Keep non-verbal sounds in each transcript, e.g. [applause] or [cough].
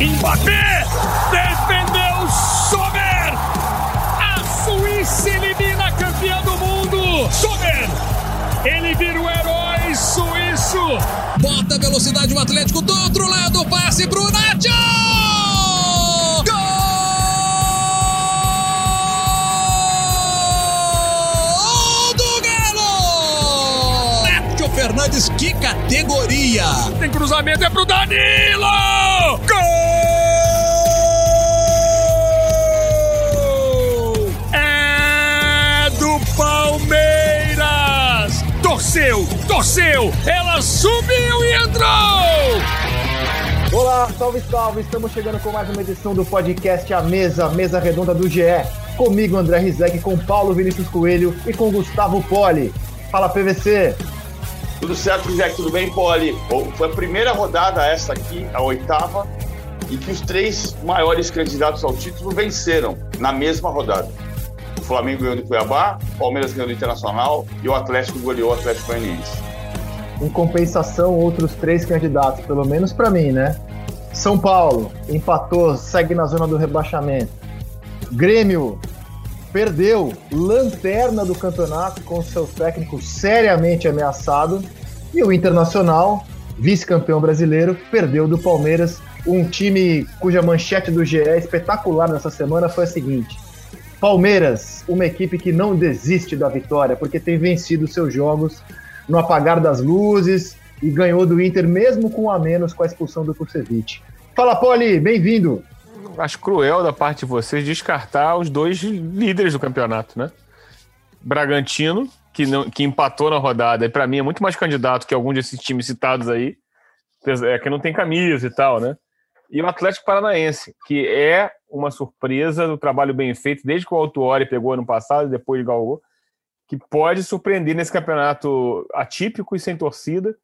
Mbappé defendeu Sommer. A Suíça elimina a campeã do mundo. Sommer. Ele vira o herói suíço. Bota velocidade o Atlético do outro lado. Passe pro Nacho. Fernandes, que categoria. Tem cruzamento, é pro Danilo. Gol! É do Palmeiras. Torceu, torceu. Ela subiu e entrou. Olá, salve, salve! Estamos chegando com mais uma edição do podcast A Mesa, mesa redonda do GE. Comigo, André Rizek, com Paulo Vinícius Coelho e com Gustavo Poli. Fala, PVC! Tudo certo, Rizek? Tudo bem, Poli? Foi a primeira rodada essa aqui, a oitava, em que os três maiores candidatos ao título venceram na mesma rodada. O Flamengo ganhou do Cuiabá, o Palmeiras ganhou do Internacional e o Atlético goleou o Atlético Goianiense. Em compensação, outros três candidatos, pelo menos para mim, né? São Paulo empatou, segue na zona do rebaixamento. Grêmio perdeu, lanterna do campeonato com seu técnico seriamente ameaçado. E o Internacional, vice-campeão brasileiro, perdeu do Palmeiras, um time cuja manchete do GE espetacular nessa semana foi a seguinte: Palmeiras, uma equipe que não desiste da vitória, porque tem vencido seus jogos no apagar das luzes e ganhou do Inter mesmo com a menos com a expulsão do Kusevich. Fala, Poli, bem-vindo. Acho cruel da parte de vocês descartar os dois líderes do campeonato, né? Bragantino, que, não, que empatou na rodada, e para mim é muito mais candidato que algum desses times citados aí, é que não tem camisa e tal, né? E o Atlético Paranaense, que é uma surpresa do trabalho bem feito, desde que o Autuori pegou ano passado e depois galgou, que pode surpreender nesse campeonato atípico e sem torcida,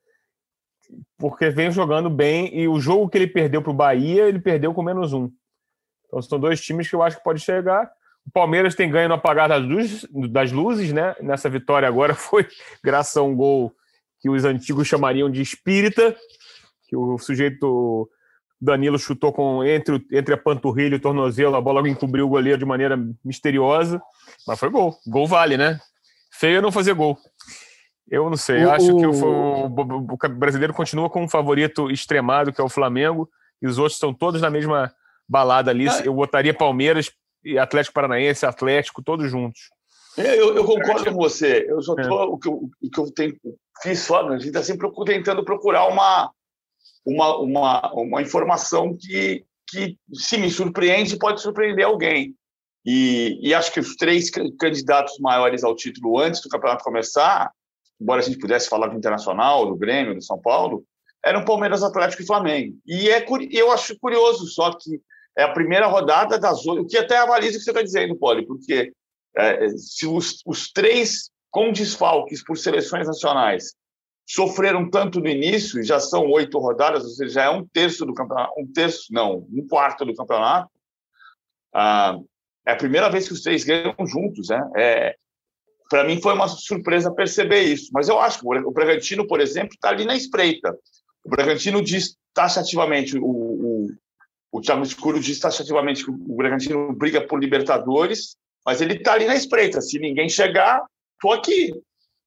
porque vem jogando bem e o jogo que ele perdeu para o Bahia, ele perdeu com menos um. Então são dois times que eu acho que pode chegar. O Palmeiras tem ganho no apagar das luzes, das luzes, né? Nessa vitória agora foi graças a um gol que os antigos chamariam de espírita, que o sujeito Danilo chutou com entre, entre a panturrilha e o tornozelo, a bola encobriu o goleiro de maneira misteriosa, mas foi gol. Gol vale, né? Feio é não fazer gol. Eu não sei, eu acho que o, o, o, brasileiro continua com um favorito extremado, que é o Flamengo, e os outros estão todos na mesma balada ali. Eu botaria Palmeiras e Atlético Paranaense, Atlético, todos juntos. É, eu, eu concordo com você. Eu só tô, é. o, que eu, o que eu tenho, fiz só, a gente está sempre tentando procurar uma, uma, uma, uma informação que, que, se me surpreende, pode surpreender alguém. E, e, acho que os três candidatos maiores ao título antes do campeonato começar, embora a gente pudesse falar do Internacional, do Grêmio, do São Paulo, eram Palmeiras, Atlético e Flamengo. E é, eu acho curioso só que é a primeira rodada das oito, o que até avaliza o que você está dizendo, Poli, porque é, se os, os três com desfalques por seleções nacionais sofreram tanto no início, já são oito rodadas, ou seja, já é um terço do campeonato, um terço, não, um quarto do campeonato. Ah, é a primeira vez que os três ganham juntos, né? É, para mim foi uma surpresa perceber isso. Mas eu acho que o Bragantino, por exemplo, está ali na espreita. O Bragantino diz taxativamente, o, o, Thiago Escuro diz taxativamente que o Bragantino briga por Libertadores, mas ele está ali na espreita. Se ninguém chegar, estou aqui,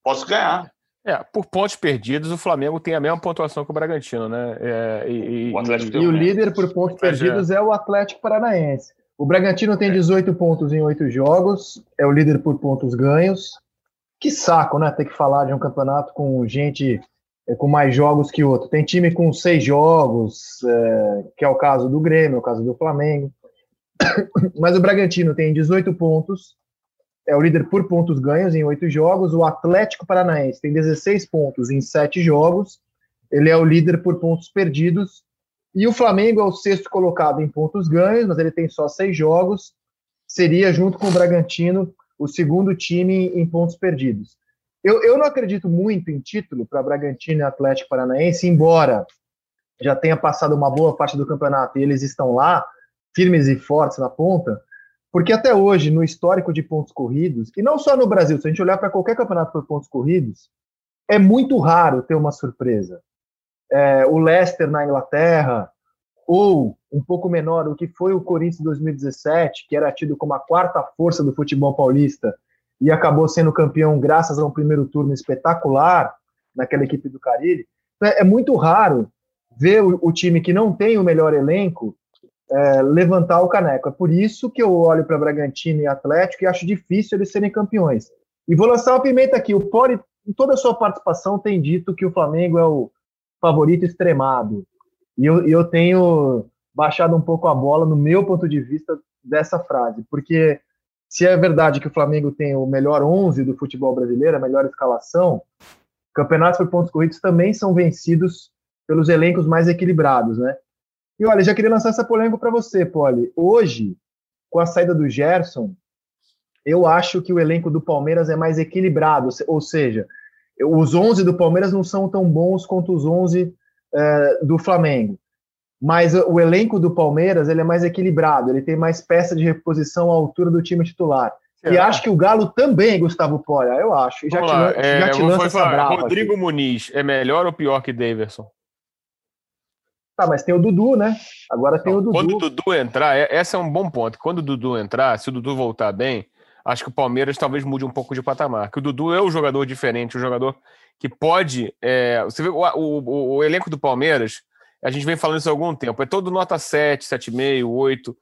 posso ganhar. É, por pontos perdidos, o Flamengo tem a mesma pontuação que o Bragantino, né? É, e, o e, e o líder por pontos perdidos é o Atlético Paranaense. O Bragantino tem 18 pontos em 8 jogos, é o líder por pontos ganhos. Que saco, né? Ter que falar de um campeonato com gente é, com mais jogos que outro. Tem time com seis jogos, é, que é o caso do Grêmio, é o caso do Flamengo. [coughs] Mas o Bragantino tem 18 pontos, é o líder por pontos ganhos em oito jogos. O Atlético Paranaense tem 16 pontos em sete jogos, ele é o líder por pontos perdidos e o Flamengo é o sexto colocado em pontos ganhos, mas ele tem só seis jogos. Seria, junto com o Bragantino, o segundo time em pontos perdidos. Eu, eu não acredito muito em título para Bragantino e Atlético Paranaense, embora já tenha passado uma boa parte do campeonato e eles estão lá, firmes e fortes na ponta. Porque até hoje, no histórico de pontos corridos, e não só no Brasil, se a gente olhar para qualquer campeonato por pontos corridos, é muito raro ter uma surpresa. É, o Leicester na Inglaterra, ou um pouco menor, o que foi o Corinthians 2017, que era tido como a quarta força do futebol paulista e acabou sendo campeão graças a um primeiro turno espetacular naquela equipe do Carilli. É, é muito raro ver o, o, time que não tem o melhor elenco é, levantar o caneco. É por isso que eu olho para Bragantino e Atlético e acho difícil eles serem campeões. E vou lançar uma pimenta aqui. O Pori, em toda a sua participação, tem dito que o Flamengo é o favorito extremado. E eu, eu tenho baixado um pouco a bola, no meu ponto de vista, dessa frase. Porque se é verdade que o Flamengo tem o melhor 11 do futebol brasileiro, a melhor escalação, campeonatos por pontos corridos também são vencidos pelos elencos mais equilibrados, né? E olha, já queria lançar essa polêmica para você, Poli. Hoje, com a saída do Gerson, eu acho que o elenco do Palmeiras é mais equilibrado, ou seja, os 11 do Palmeiras não são tão bons quanto os 11 é, do Flamengo. Mas o elenco do Palmeiras ele é mais equilibrado, ele tem mais peça de reposição à altura do time titular. E acho que o Galo também, Gustavo Poli, eu acho. E já Vamos te, lá, é, já te lança brava, Rodrigo aqui. Muniz é melhor ou pior que Daverson? Tá, mas tem o Dudu, né? Agora tem o Dudu. Quando o Dudu entrar, é, esse é um bom ponto. Quando o Dudu entrar, se o Dudu voltar bem, acho que o Palmeiras talvez mude um pouco de patamar. Que o Dudu é um jogador diferente, um jogador que pode. É, você vê o, o, o, elenco do Palmeiras, a gente vem falando isso há algum tempo, é todo nota 7, 7,5, 8.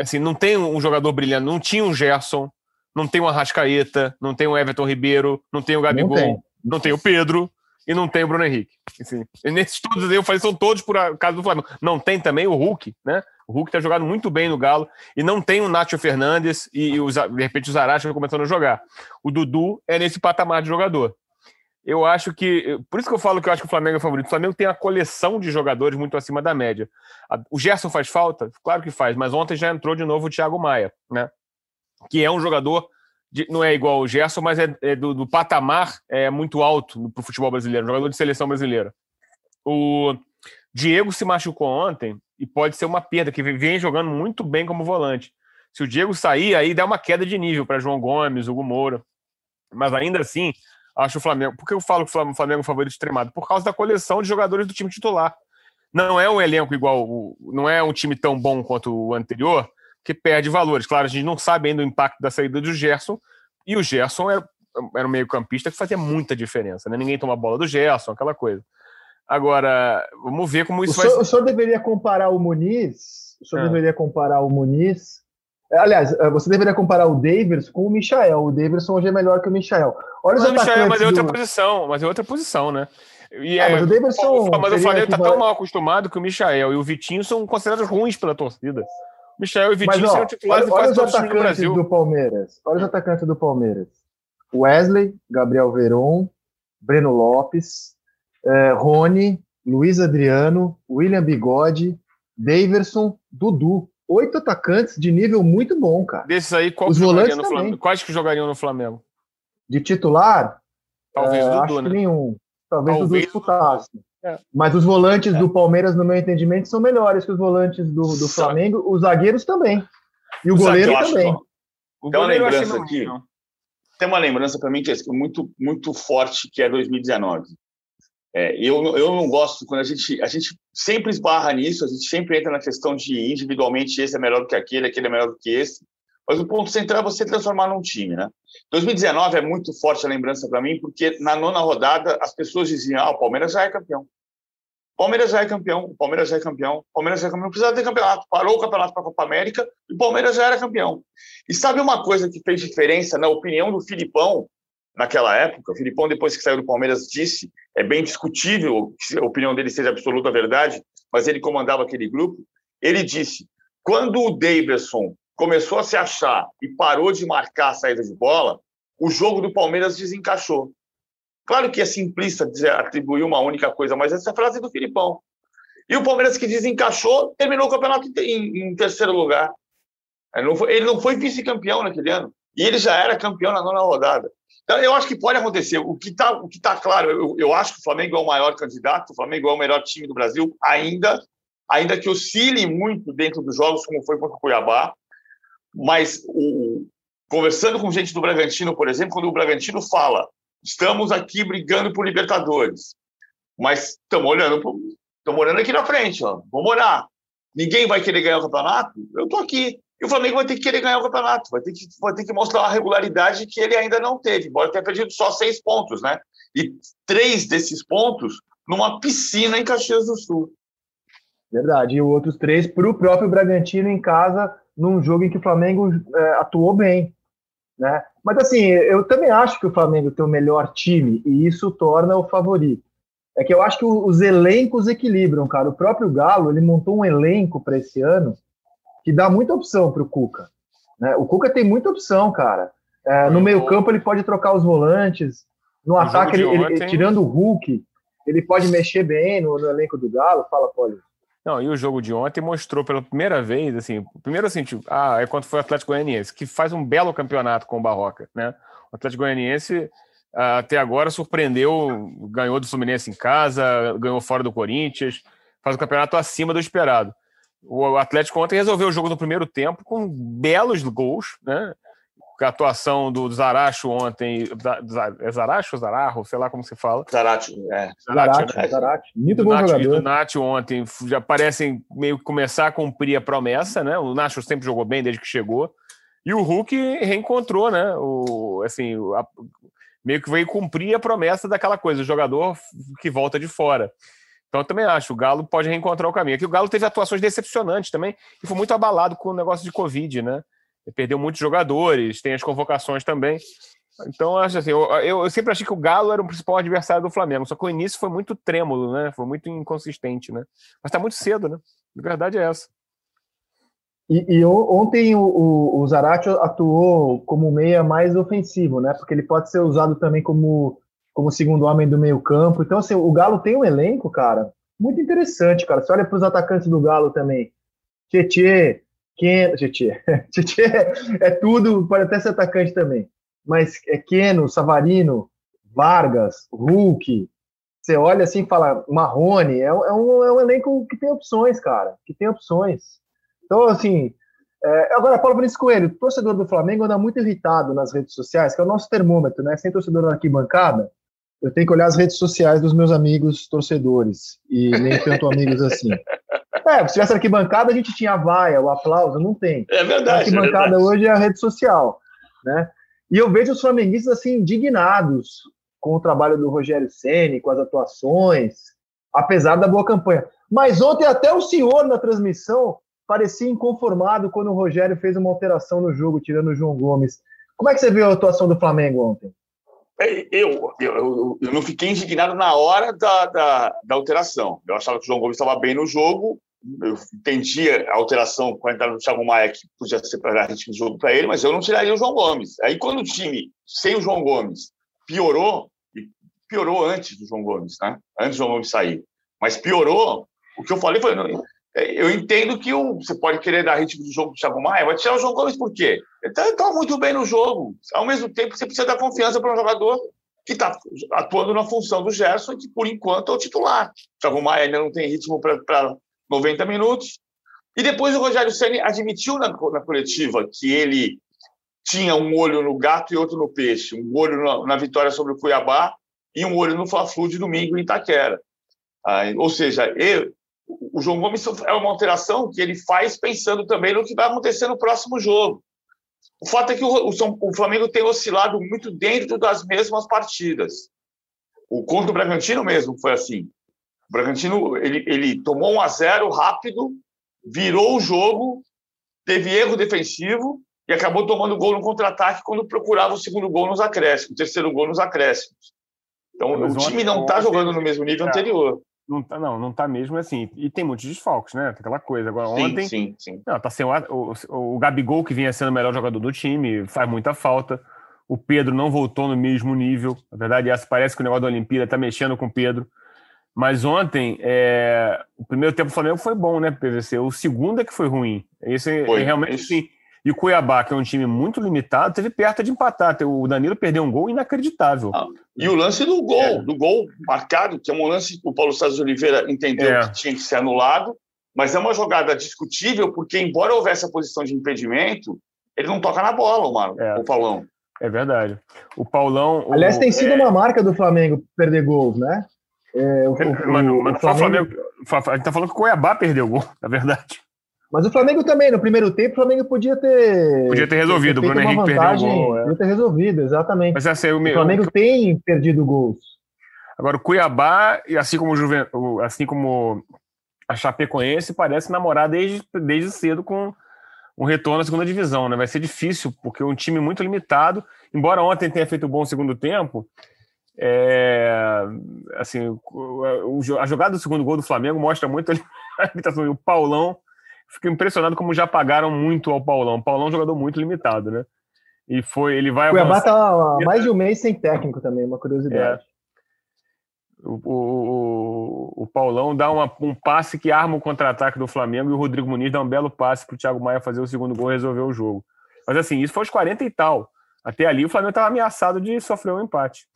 Assim, não tem um jogador brilhante, não tinha um Gerson, não tem um Arrascaeta, não tem o um Everton Ribeiro, não tem o Gabigol, não tem, não tem o Pedro e não tem o Bruno Henrique. Assim, nesses todos eu falei, são todos por causa do Flamengo. Não tem também o Hulk, né? O Hulk tá jogando muito bem no Galo e não tem o Nacho Fernandes e, os, de repente o Zarate começando a jogar. O Dudu é nesse patamar de jogador. Eu acho que. Por isso que eu falo que eu acho que o Flamengo é favorito. O Flamengo tem a coleção de jogadores muito acima da média. O Gerson faz falta? Claro que faz, mas ontem já entrou de novo o Thiago Maia, né? Que é um jogador de, não é igual o Gerson, mas é, é do, do, patamar é muito alto para o futebol brasileiro, jogador de seleção brasileira. O Diego se machucou ontem e pode ser uma perda, que vem jogando muito bem como volante. Se o Diego sair, aí dá uma queda de nível para João Gomes, Hugo Moura. Mas ainda assim, acho o Flamengo. Por que eu falo que o Flamengo é o favorito extremado? Por causa da coleção de jogadores do time titular. Não é um elenco igual, não é um time tão bom quanto o anterior, que perde valores. Claro, a gente não sabe ainda o impacto da saída do Gerson, e o Gerson era, era um meio-campista que fazia muita diferença, né? Ninguém toma a bola do Gerson, aquela coisa. Agora, vamos ver como isso o vai senhor, O senhor deveria comparar o Muniz, o senhor é. deveria comparar o Muniz. Aliás, eh, você deveria comparar o Davis com o Michael. O Davidson hoje é melhor que o Michael. Olha mas o Michael, mas é outra do... posição, mas é outra posição, né? E ah, é, mas o Davidson. Mas o Flamengo tá tão mal acostumado que o Michael e o Vitinho são considerados ruins pela torcida. Michel e Vitinho são titulares olha, olha os atacantes do Palmeiras. Olha os atacantes do Palmeiras. Wesley, Gabriel Veron, Breno Lopes, eh, Rony, Luiz Adriano, William Bigode, Daverson, Dudu. Oito atacantes de nível muito bom, cara. Desses aí, qual Os que volantes no Flamengo? Quais que jogariam no Flamengo? De titular? Talvez é, Dudu, acho né? que nenhum. Talvez, Talvez Dudu disputasse. É. Mas os volantes é. do Palmeiras, no meu entendimento, são melhores que os volantes do, do Flamengo, os zagueiros também. E o, o goleiro também. O tem uma lembrança aqui. Tem uma lembrança para mim que é muito, muito forte, que é 2019. É, eu, eu não gosto quando a gente a gente sempre esbarra nisso, a gente sempre entra na questão de individualmente esse é melhor do que aquele, aquele é melhor do que esse. Mas o ponto central é você transformar num time, né? 2019 é muito forte a lembrança para mim, porque na nona rodada as pessoas diziam: ah, o Palmeiras já é campeão. Palmeiras já é campeão, Palmeiras já é campeão, Palmeiras já é campeão. Não precisava ter campeonato. Parou o campeonato para a Copa América e o Palmeiras já era campeão. E sabe uma coisa que fez diferença na opinião do Filipão naquela época? O Filipão, depois que saiu do Palmeiras, disse: é bem discutível se a opinião dele seja absoluta verdade, mas ele comandava aquele grupo. Ele disse: quando o Davidson começou a se achar e parou de marcar a saída de bola, o jogo do Palmeiras desencaixou. Claro que é simplista dizer, atribuir uma única coisa, mas essa é frase do Filipão. E o Palmeiras que desencaixou terminou o campeonato em, em terceiro lugar. Ele não foi, foi vice-campeão naquele ano. E ele já era campeão na nona rodada. Então, eu acho que pode acontecer. O que está tá claro, eu, eu acho que o Flamengo é o maior candidato, o Flamengo é o melhor time do Brasil, ainda, ainda que oscile muito dentro dos jogos, como foi contra o Cuiabá. Mas o, conversando com gente do Bragantino, por exemplo, quando o Bragantino fala, estamos aqui brigando por Libertadores, mas estamos olhando, estamos olhando aqui na frente, ó, vamos olhar. Ninguém vai querer ganhar o campeonato? Eu estou aqui. E o Flamengo vai ter que querer ganhar o campeonato, vai ter que, vai ter que mostrar uma regularidade que ele ainda não teve, embora tenha perdido só seis pontos, né? E três desses pontos numa piscina em Caxias do Sul. Verdade. E os outros três para o próprio Bragantino em casa, num jogo em que o Flamengo é, atuou bem. Né? Mas assim, eu também acho que o Flamengo tem o melhor time e isso torna o favorito. É que eu acho que os elencos equilibram, cara. O próprio Galo, ele montou um elenco para esse ano que dá muita opção para o Cuca. Né? O Cuca tem muita opção, cara. É, no meio campo ele pode trocar os volantes. No, ataque, ele, ontem... ele, tirando o Hulk, ele pode mexer bem no, no elenco do Galo. Fala, Poli. Não, e o jogo de ontem mostrou pela primeira vez, assim, primeiro assim, tipo, ah, é quando foi o Atlético Goianiense, que faz um belo campeonato com o Barroca, né? O Atlético Goianiense ah, até agora surpreendeu, ganhou do Fluminense em casa, ganhou fora do Corinthians, faz um campeonato acima do esperado. O Atlético ontem resolveu o jogo no primeiro tempo com belos gols, né? A atuação do Zaracho ontem. É Zaracho ou Zararro? Sei lá como se fala. Zaracho, é. Zaracho, né? Zaracho. Muito bom Nacho, jogador. Do Nacho ontem já parecem meio que começar a cumprir a promessa, né? O Nacho sempre jogou bem desde que chegou. E o Hulk reencontrou, né? O, assim, a, meio que veio cumprir a promessa daquela coisa, o jogador que volta de fora. Então, eu também acho, o Galo pode reencontrar o caminho. Aqui o Galo teve atuações decepcionantes também e foi muito abalado com o negócio de Covid, né? Ele perdeu muitos jogadores, tem as convocações também. Então, acho assim, eu, eu, sempre achei que o Galo era o principal adversário do Flamengo, só que o início foi muito trêmulo, né? Foi muito inconsistente, né? Mas tá muito cedo, né? A verdade é essa. E, e ontem o, o, o Zarate atuou como meia mais ofensivo, né? Porque ele pode ser usado também como como segundo homem do meio campo. Então, assim, o Galo tem um elenco, cara, muito interessante, cara. Você olha para os atacantes do Galo também. Tietê, Ken, Tietê. [laughs] Tietê é tudo, pode até ser atacante também. Mas é Keno, Savarino, Vargas, Hulk. Você olha assim e fala, Marrone, é, é, um, é um elenco que tem opções, cara, que tem opções. Então, assim, é, agora, Paulo Vinícius Coelho, torcedor do Flamengo anda muito irritado nas redes sociais, que é o nosso termômetro, né? Sem torcedor na arquibancada, eu tenho que olhar as redes sociais dos meus amigos torcedores, e nem tanto amigos assim. [laughs] É, se tivesse arquibancada, a gente tinha a vaia, o aplauso, não tem. É verdade. A arquibancada é verdade. hoje é a rede social, né? E eu vejo os flamenguistas assim indignados com o trabalho do Rogério Ceni, com as atuações, apesar da boa campanha. Mas ontem até o senhor na transmissão parecia inconformado quando o Rogério fez uma alteração no jogo, tirando o João Gomes. Como é que você viu a atuação do Flamengo ontem? Eu, eu, eu não fiquei indignado na hora da, da, da alteração. Eu achava que o João Gomes estava bem no jogo, eu entendia a alteração com a entrada do Thiago Maia, que podia separar ritmo de jogo para ele, mas eu não tiraria o João Gomes. Aí, quando o time, sem o João Gomes, piorou, e piorou antes do João Gomes, né? Antes do João Gomes sair, mas piorou, o que eu falei foi: não, eu entendo que o, você pode querer dar ritmo do jogo do Thiago Maia, vai tirar o João Gomes por quê? Ele está tá muito bem no jogo. Ao mesmo tempo, você precisa dar confiança para um jogador que está atuando na função do Gerson, que por enquanto é o titular. O Thiago Maia ainda não tem ritmo para 90 minutos. E depois o Rogério Ceni admitiu na, na, coletiva que ele tinha um olho no gato e outro no peixe, um olho na, na vitória sobre o Cuiabá e um olho no Fla-Flu de domingo em Itaquera. Ah, ou seja, ele, o João Gomes é uma alteração que ele faz pensando também no que vai acontecer no próximo jogo. O fato é que o, o Flamengo tem oscilado muito dentro das mesmas partidas. O contra o Bragantino mesmo foi assim. O Bragantino ele, ele tomou um a 0 rápido, virou o jogo, teve erro defensivo e acabou tomando gol no contra-ataque quando procurava o segundo gol nos acréscimos, o terceiro gol nos acréscimos. Então, Mas o time não está jogando no mesmo nível anterior. Não tá, não, não tá mesmo assim. E tem muitos desfalques, né? Aquela coisa. Agora, sim, ontem. Sim, sim. Não, tá sem o, o, o Gabigol, que vinha sendo o melhor jogador do time, faz muita falta. O Pedro não voltou no mesmo nível. Na verdade, essa parece que o negócio da Olimpíada tá mexendo com o Pedro. Mas ontem, é... o primeiro tempo do Flamengo foi bom, né, PVC? O segundo é que foi ruim. Esse foi, é realmente sim. E o Cuiabá, que é um time muito limitado, teve perto de empatar. O Danilo perdeu um gol inacreditável. Ah, e o lance do gol, é. do gol marcado, que é um lance que o Paulo César de Oliveira entendeu é. que tinha que ser anulado, mas é uma jogada discutível, porque embora houvesse a posição de impedimento, ele não toca na bola, mano, é. o Paulão. É verdade. O Paulão. Aliás, o, tem sido é... uma marca do Flamengo perder gols, né? É, o, o, mano, mano, o Flamengo... Flamengo, a gente tá falando que o Cuiabá perdeu gol, [laughs] na verdade. Mas o Flamengo também, no primeiro tempo, o Flamengo podia ter. Podia ter resolvido, o Bruno Henrique vantagem, perdeu o gol. É. Podia ter resolvido, exatamente. Mas assim, o, o Flamengo tem perdido gols. Agora, o Cuiabá, assim como o Juven... assim como a Chapecoense, parece namorar desde, desde cedo com um retorno à segunda divisão, né? Vai ser difícil, porque é um time muito limitado. Embora ontem tenha feito um bom segundo tempo, é, assim, a jogada do segundo gol do Flamengo mostra muito [laughs] a limitação. O Paulão, fico impressionado como já pagaram muito ao Paulão. O Paulão é um jogador muito limitado, né? E foi, ele vai. O Cuiabá tá há mais de um mês sem técnico também, uma curiosidade. É. O, o, o, Paulão dá uma, um passe que arma o contra-ataque do Flamengo e o Rodrigo Muniz dá um belo passe para o Thiago Maia fazer o segundo gol e resolver o jogo. Mas assim, isso foi aos 40 e tal. Até ali o Flamengo estava ameaçado de sofrer um empate.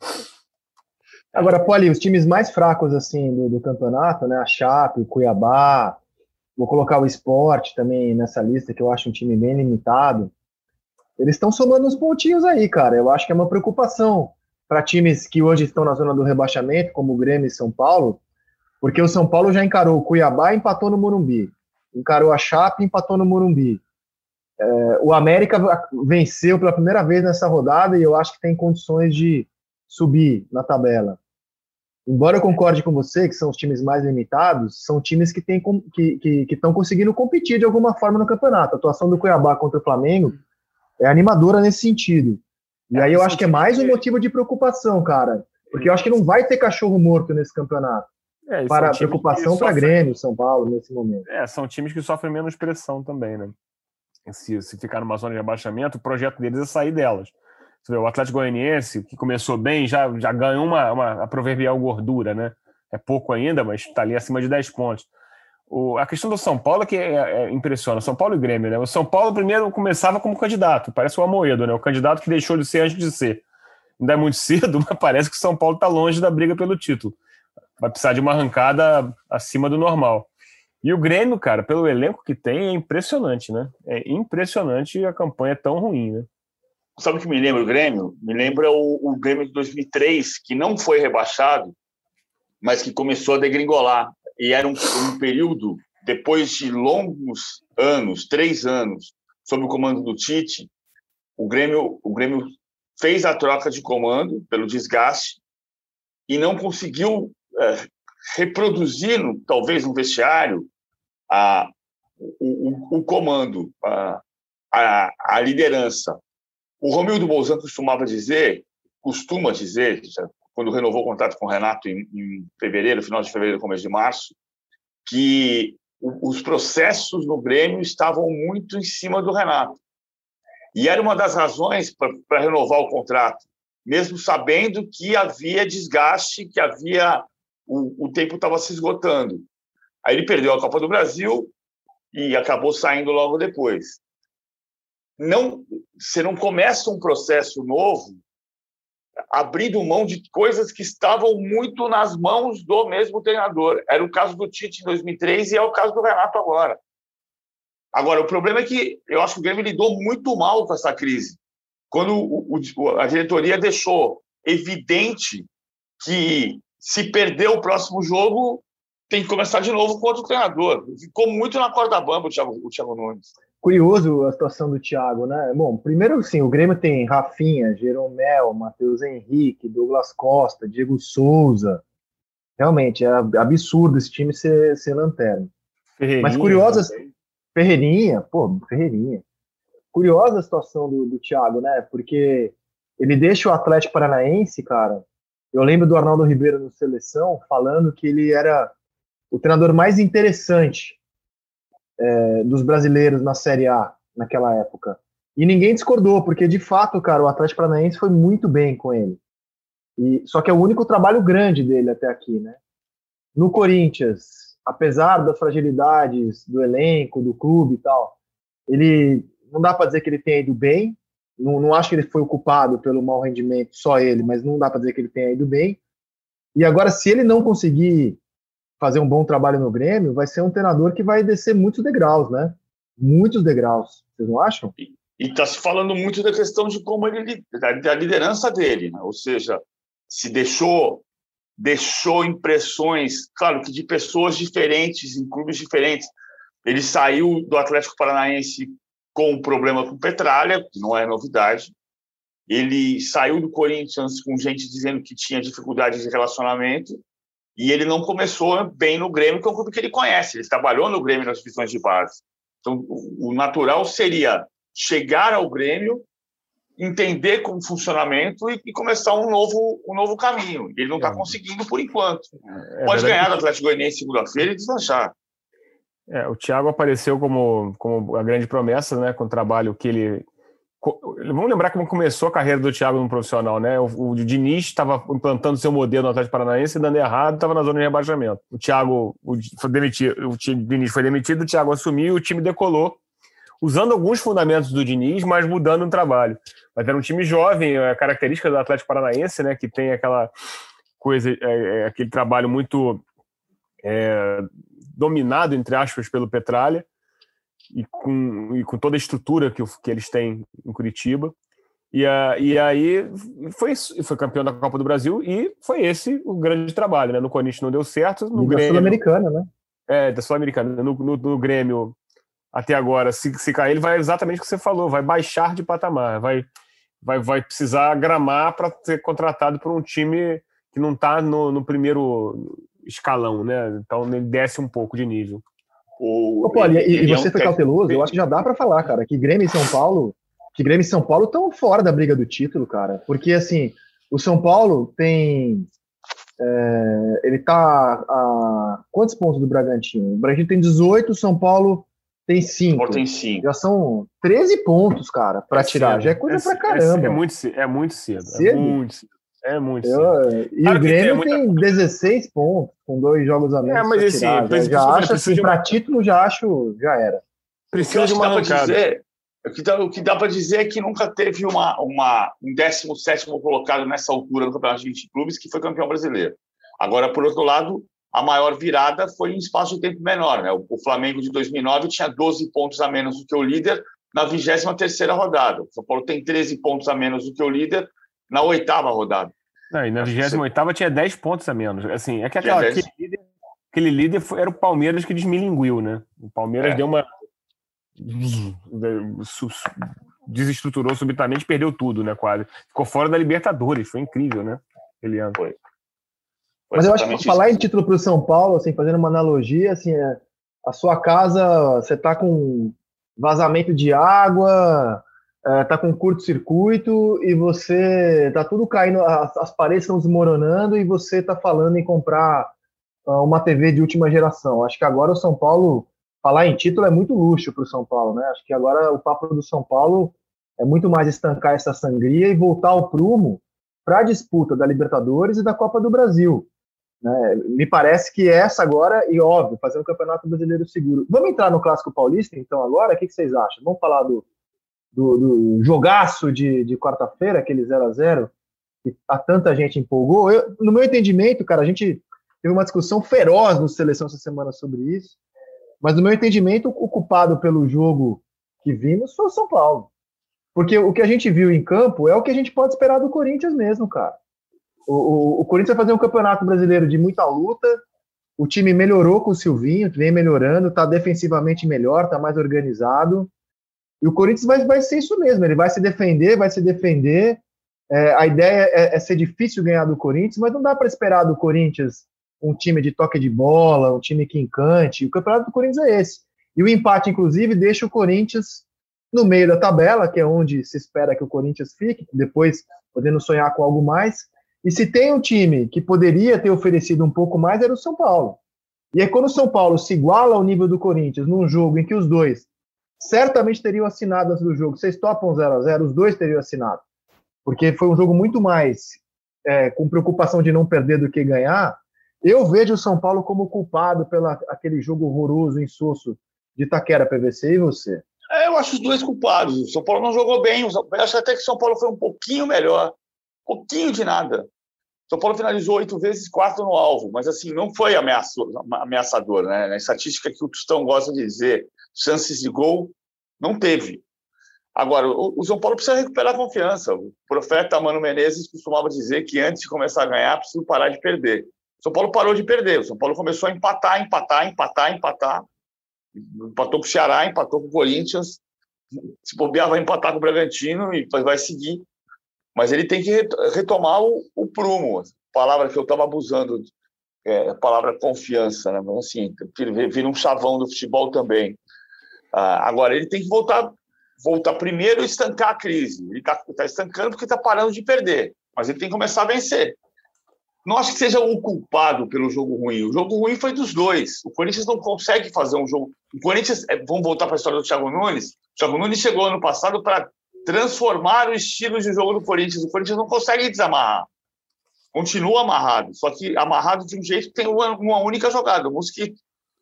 Agora, Poli, os times mais fracos assim do, do, campeonato, né? A Chape, o Cuiabá, vou colocar o Esporte também nessa lista, que eu acho um time bem limitado. Eles estão somando uns pontinhos aí, cara. Eu acho que é uma preocupação para times que hoje estão na zona do rebaixamento, como o Grêmio e São Paulo, porque o São Paulo já encarou o Cuiabá e empatou no Morumbi. Encarou a Chape e empatou no Morumbi. É, o América venceu pela primeira vez nessa rodada e eu acho que tem condições de subir na tabela. Embora eu concorde com você que são os times mais limitados, são times que estão que, que, que conseguindo competir de alguma forma no campeonato. A atuação do Cuiabá contra o Flamengo é animadora nesse sentido. E é, aí eu acho que é mais um motivo de preocupação, cara. Porque eu acho que não vai ter cachorro morto nesse campeonato. É, para preocupação para Grêmio, São Paulo, nesse momento. É, são times que sofrem menos pressão também, né? Se, se ficar numa zona de abaixamento, o projeto deles é sair delas. Vê, o Atlético Goianiense, que começou bem, já, já ganhou uma, uma a proverbial gordura, né? É pouco ainda, mas está ali acima de 10 pontos. O, a questão do São Paulo é que é, é, impressiona, São Paulo e Grêmio, né? O São Paulo primeiro começava como candidato, parece o Amoedo, né? O candidato que deixou de ser antes de ser. Ainda é muito [laughs] cedo, mas parece que o São Paulo está longe da briga pelo título. Vai precisar de uma arrancada acima do normal. E o Grêmio, cara, pelo elenco que tem, é impressionante, né? É impressionante a campanha tão ruim, né? Sabe o que me lembra o Grêmio? Me lembra o, o Grêmio de 2003, que não foi rebaixado, mas que começou a degringolar e era um, um período, depois de longos anos, três anos, sob o comando do Tite, o Grêmio, o Grêmio fez a troca de comando pelo desgaste e não conseguiu é, reproduzir, talvez no vestiário, a, o, o, o comando, a, a, a, liderança. O Romildo Bolzan costumava dizer, costuma dizer, quando renovou o contrato com o Renato em, em fevereiro, final de fevereiro, começo de março, que os processos no Grêmio estavam muito em cima do Renato. E era uma das razões para renovar o contrato, mesmo sabendo que havia desgaste, que havia o, o tempo estava se esgotando. Aí ele perdeu a Copa do Brasil e acabou saindo logo depois. Não, você não começa um processo novo abrindo mão de coisas que estavam muito nas mãos do mesmo treinador. Era o caso do Tite em 2003 e é o caso do Renato agora. Agora, o problema é que eu acho que o Grêmio lidou muito mal com essa crise. Quando o, o, a diretoria deixou evidente que se perder o próximo jogo, tem que começar de novo com outro treinador. Ficou muito na corda bamba o Thiago, o Thiago Nunes curioso a situação do Thiago, né? Bom, primeiro, sim, o Grêmio tem Rafinha, Jeromel, Matheus Henrique, Douglas Costa, Diego Souza. Realmente, é absurdo esse time ser, ser lanterna. Mas curiosa. Ferreirinha, pô, Ferreirinha. Curiosa a situação do, do Thiago, né? Porque ele deixa o Atlético Paranaense, cara. Eu lembro do Arnaldo Ribeiro no seleção falando que ele era o treinador mais interessante é, dos brasileiros na Série A naquela época. E ninguém discordou, porque de fato, cara, o Atlético Paranaense foi muito bem com ele. E, só que é o único trabalho grande dele até aqui, né? No Corinthians, apesar das fragilidades do elenco, do clube e tal, ele não dá para dizer que ele tenha ido bem. Não, não acho que ele foi ocupado pelo mau rendimento, só ele, mas não dá para dizer que ele tenha ido bem. E agora, se ele não conseguir fazer um bom trabalho no Grêmio, vai ser um treinador que vai descer muitos degraus, né? Muitos degraus. Vocês não acham? E está se falando muito da questão de como ele da, liderança dele, né? ou seja, se deixou deixou impressões, claro que de pessoas diferentes em clubes diferentes. Ele saiu do Atlético Paranaense com um problema com Petralha, que não é novidade. Ele saiu do Corinthians com gente dizendo que tinha dificuldades de relacionamento. E ele não começou bem no Grêmio, que é um clube que ele conhece. Ele trabalhou no Grêmio nas divisões de base. Então, o natural seria chegar ao Grêmio, entender como funcionamento e, e começar um novo, um novo caminho. Ele não está é. conseguindo por enquanto. É, Pode ganhar do Atlético Goianiense segunda-feira e deslanchar. É, o Thiago apareceu como, como a grande promessa, né, com o trabalho que ele. Vamos lembrar como começou a carreira do Thiago no profissional, né? O, o Diniz estava implantando seu modelo no Atlético Paranaense, dando errado, estava na zona de rebaixamento. O Thiago o, foi demitido, o Diniz foi demitido, o Thiago assumiu e o time decolou, usando alguns fundamentos do Diniz, mas mudando o trabalho. Mas era um time jovem, é a característica do Atlético Paranaense, né? Que tem aquela coisa, é, é, aquele trabalho muito é, dominado, entre aspas, pelo Petralha e com, e com toda a estrutura que, que eles têm em Curitiba. E, a, e aí foi, foi campeão da Copa do Brasil e foi esse o grande trabalho, né? No Corinthians não deu certo, no Grêmio... Sul-Americana, né? É, da Sul-Americana. No, no, no, Grêmio, até agora, se, se cair, ele vai exatamente o que você falou, vai baixar de patamar, vai, vai, vai precisar gramar para ser contratado por um time que não está no, no primeiro escalão, né? Então ele desce um pouco de nível. Ô, Paulo, e, e, você é um foi cauteloso, eu acho que já dá para falar, cara, que Grêmio e São Paulo, que Grêmio e São Paulo estão fora da briga do título, cara, porque assim, o São Paulo tem é, ele tá a quantos pontos do Bragantino? O Bragantino tem 18, o São Paulo tem 5. Tem 5. Já são 13 pontos, cara, para é tirar. Cedo. Já é coisa é, pra é caramba. É, muito, é muito cedo. cedo? É muito cedo. É muito eu, E claro o Grêmio tem, muita... 16 pontos, com dois jogos a menos. É, mas assim, já, já acho assim, de... para título, já acho, já era. Precisa de uma arrancada. Dizer, o que dá, o que dá para dizer é que nunca teve uma, uma, um 17 colocado nessa altura do Campeonato de 20 clubes que foi campeão brasileiro. Agora, por outro lado, a maior virada foi em espaço de tempo menor. Né? O Flamengo de 2009 tinha 12 pontos a menos do que o líder na 23 rodada. O São Paulo tem 13 pontos a menos do que o líder na oitava rodada. Não, e na 28 tinha 10 pontos a menos. Assim, é que aquela, aquele, líder, aquele líder foi, era o Palmeiras que desmilinguiu, né? O Palmeiras é. deu uma. desestruturou subitamente perdeu tudo, né? Quase. Ficou fora da Libertadores. Foi incrível, né? Aquele ano. Foi. Foi Mas eu acho que falar em título para o São Paulo, assim, fazendo uma analogia, assim, é, a sua casa, você está com vazamento de água, tá com curto-circuito e você tá tudo caindo, as, as, paredes estão desmoronando e você tá falando em comprar uh, uma TV de última geração. Acho que agora o São Paulo, falar em título é muito luxo para o São Paulo, né? Acho que agora o papo do São Paulo é muito mais estancar essa sangria e voltar ao prumo para a disputa da Libertadores e da Copa do Brasil. Né? Me parece que essa agora, e óbvio, fazer um campeonato brasileiro seguro. Vamos entrar no Clássico Paulista, então, agora? O que, que vocês acham? Vamos falar do, do, do jogaço de, de quarta-feira, aquele 0 a 0 que a tanta gente empolgou. Eu, no meu entendimento, cara, a gente teve uma discussão feroz no Seleção essa semana sobre isso, mas no meu entendimento, o culpado pelo jogo que vimos foi o São Paulo. Porque o que a gente viu em campo é o que a gente pode esperar do Corinthians mesmo, cara. O, o, o Corinthians vai fazer um campeonato brasileiro de muita luta, o time melhorou com o Silvinho, vem melhorando, tá defensivamente melhor, tá mais organizado. E o Corinthians vai, vai ser isso mesmo, ele vai se defender, vai se defender. É, a ideia é, é, ser difícil ganhar do Corinthians, mas não dá para esperar do Corinthians um time de toque de bola, um time que encante. O campeonato do Corinthians é esse. E o empate, inclusive, deixa o Corinthians no meio da tabela, que é onde se espera que o Corinthians fique, depois podendo sonhar com algo mais. E se tem um time que poderia ter oferecido um pouco mais, era o São Paulo. E aí, quando o São Paulo se iguala ao nível do Corinthians num jogo em que os dois certamente teriam assinado antes do jogo. Vocês topam 0 a 0 os dois teriam assinado. Porque foi um jogo muito mais é, com preocupação de não perder do que ganhar. Eu vejo o São Paulo como culpado pelo aquele jogo horroroso, insosso de Itaquera PVC e você? É, eu acho os dois culpados. O São Paulo não jogou bem. Eu acho até que o São Paulo foi um pouquinho melhor. Um pouquinho de nada. São Paulo finalizou oito vezes, quatro no alvo, mas assim, não foi ameaçador, né? Na estatística que o Tostão gosta de dizer, chances de gol, não teve. Agora, o, São Paulo precisa recuperar a confiança. O profeta Mano Menezes costumava dizer que antes de começar a ganhar, precisa parar de perder. O São Paulo parou de perder. O São Paulo começou a empatar, empatar, empatar, empatar. Empatou com o Ceará, empatou com o Corinthians. Se bobear, vai empatar com o Bragantino e vai seguir. Mas ele tem que retomar o, o prumo. Palavra que eu estava abusando, é, a palavra confiança, né? Mas assim, vira um chavão do futebol também. Ah, agora, ele tem que voltar voltar primeiro e estancar a crise. Ele está tá estancando porque está parando de perder, mas ele tem que começar a vencer. Não acho que seja o culpado pelo jogo ruim. O jogo ruim foi dos dois. O Corinthians não consegue fazer um jogo. O Corinthians, é, vamos voltar para a história do Thiago Nunes. O Thiago Nunes chegou ano passado para transformar o estilo de jogo do Corinthians. O Corinthians não consegue desamarrar. Continua amarrado, só que amarrado de um jeito que tem uma, uma única jogada. O Mosquito,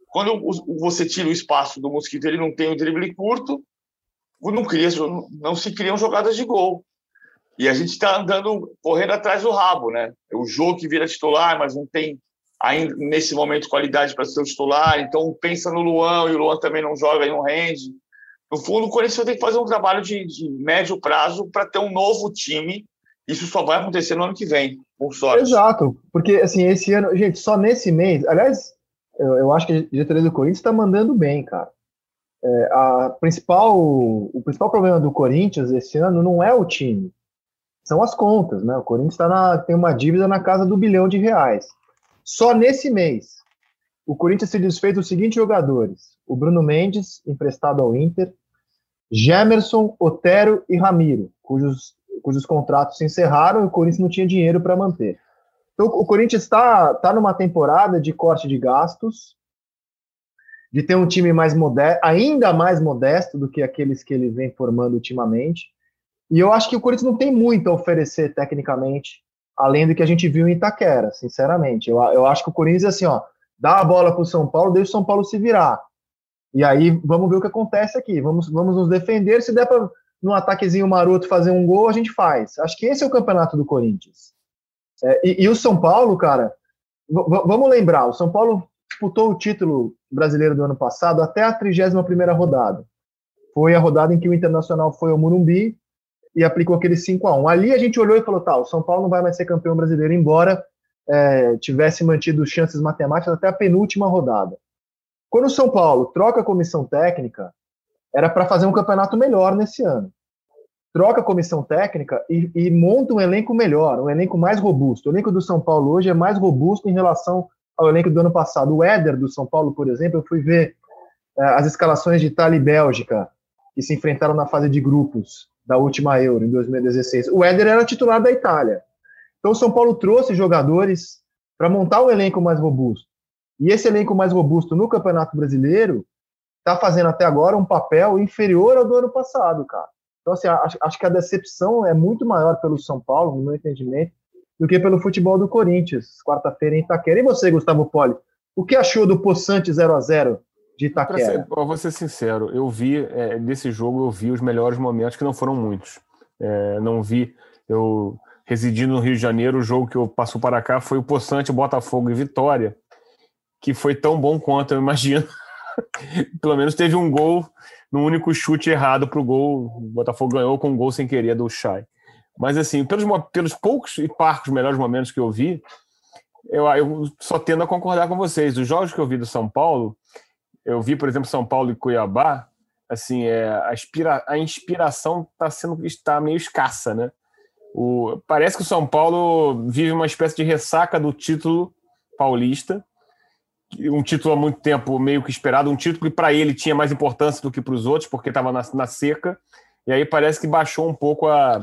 quando você tira o espaço do Mosquito, ele não tem o drible curto, não, cria, não se criam jogadas de gol. E a gente está andando, correndo atrás do rabo, né? O jogo que vira titular, mas não tem ainda nesse momento qualidade para ser o titular. Então pensa no Luan, e o Luan também não joga e não rende. No fundo, o Corinthians ter que fazer um trabalho de, de médio prazo para ter um novo time. Isso só vai acontecer no ano que vem, por sorte. Exato, porque assim, esse ano, gente, só nesse mês, aliás, eu, eu acho que a diretoria do Corinthians está mandando bem, cara. É, a principal, o principal problema do Corinthians esse ano não é o time, são as contas, né? O Corinthians tá tem uma dívida na casa do bilhão de reais. Só nesse mês, o Corinthians se desfez dos seguintes jogadores: o Bruno Mendes, emprestado ao Inter, Gemerson, Otero e Ramiro, cujos, cujos contratos se encerraram e o Corinthians não tinha dinheiro para manter. Então, o Corinthians está tá numa temporada de corte de gastos, de ter um time mais modesto, ainda mais modesto do que aqueles que ele vem formando ultimamente. E eu acho que o Corinthians não tem muito a oferecer tecnicamente, além do que a gente viu em Itaquera, sinceramente. Eu, eu acho que o Corinthians assim, ó, dá a bola para o São Paulo, deixa o São Paulo se virar. E aí vamos ver o que acontece aqui. Vamos, vamos nos defender. Se der para num ataquezinho maroto fazer um gol, a gente faz. Acho que esse é o campeonato do Corinthians. É, e, e, o São Paulo, cara, vamos lembrar, o São Paulo disputou o título brasileiro do ano passado até a 31ª rodada. Foi a rodada em que o Internacional foi ao Morumbi e aplicou aquele 5 a 1 Ali a gente olhou e falou, tá, o São Paulo não vai mais ser campeão brasileiro, embora é, tivesse mantido chances matemáticas até a penúltima rodada. Quando o São Paulo troca a comissão técnica, era para fazer um campeonato melhor nesse ano. Troca a comissão técnica e, e monta um elenco melhor, um elenco mais robusto. O elenco do São Paulo hoje é mais robusto em relação ao elenco do ano passado. O Éder do São Paulo, por exemplo, eu fui ver é, as escalações de Itália e Bélgica, que se enfrentaram na fase de grupos da última Euro, em 2016. O Éder era titular da Itália. Então o São Paulo trouxe jogadores para montar um elenco mais robusto. E esse elenco mais robusto no Campeonato Brasileiro está fazendo até agora um papel inferior ao do ano passado, cara. Então, assim, acho, acho que a decepção é muito maior pelo São Paulo, no meu entendimento, do que pelo futebol do Corinthians, quarta-feira em Itaquera. E você, Gustavo Poli, o que achou do Poçante 0 a 0 de Itaquera? Para vou ser sincero, eu vi, é, desse jogo, eu vi os melhores momentos, que não foram muitos. É, não vi, eu residindo no Rio de Janeiro, o jogo que eu passou para cá foi o Poçante, Botafogo e Vitória, que foi tão bom quanto eu imagino. [laughs] Pelo menos teve um gol no único chute errado para o gol. O Botafogo ganhou com um gol sem querer do Chay. Mas, assim, pelos, pelos poucos e parcos melhores momentos que eu vi, eu, eu só tendo a concordar com vocês. Os jogos que eu vi do São Paulo, eu vi, por exemplo, São Paulo e Cuiabá, assim, é, a, inspira, a inspiração está sendo está meio escassa, né? O, parece que o São Paulo vive uma espécie de ressaca do título paulista, um título há muito tempo meio que esperado, um título que para ele tinha mais importância do que para os outros, porque estava na, na seca, e aí parece que baixou um pouco a,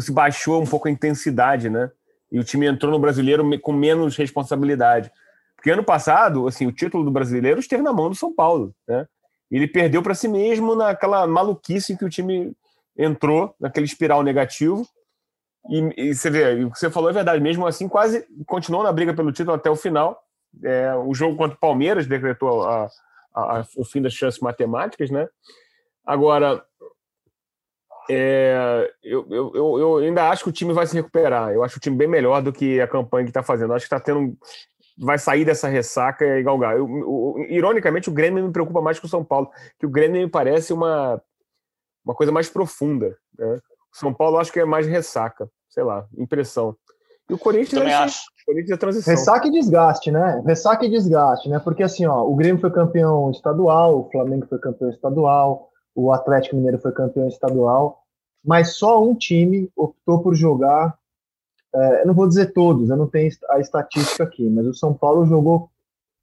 se baixou um pouco a intensidade, né? E o time entrou no brasileiro com menos responsabilidade. Porque ano passado, assim, o título do brasileiro esteve na mão do São Paulo, né? Ele perdeu para si mesmo naquela maluquice em que o time entrou, naquele espiral negativo. E, e você vê, o que você falou é verdade, mesmo assim, quase continuou na briga pelo título até o final. É, o jogo contra o Palmeiras decretou a, a, a, o fim das chances matemáticas, né? Agora, é, eu, eu, eu, ainda acho que o time vai se recuperar. Eu acho o time bem melhor do que a campanha que está fazendo. Eu acho que está tendo. Vai sair dessa ressaca e galgar. Eu, ironicamente, o Grêmio me preocupa mais que o São Paulo, que o Grêmio me parece uma, uma coisa mais profunda. Né? O São Paulo acho que é mais ressaca, sei lá, impressão. E o Corinthians Também é, acho. o Corinthians é transição. Ressaca e desgaste, né? Ressaca e desgaste, né? Porque assim, ó, o Grêmio foi campeão estadual, o Flamengo foi campeão estadual, o Atlético Mineiro foi campeão estadual, mas só um time optou por jogar. É, eu não vou dizer todos, eu não tenho a estatística aqui, mas o São Paulo jogou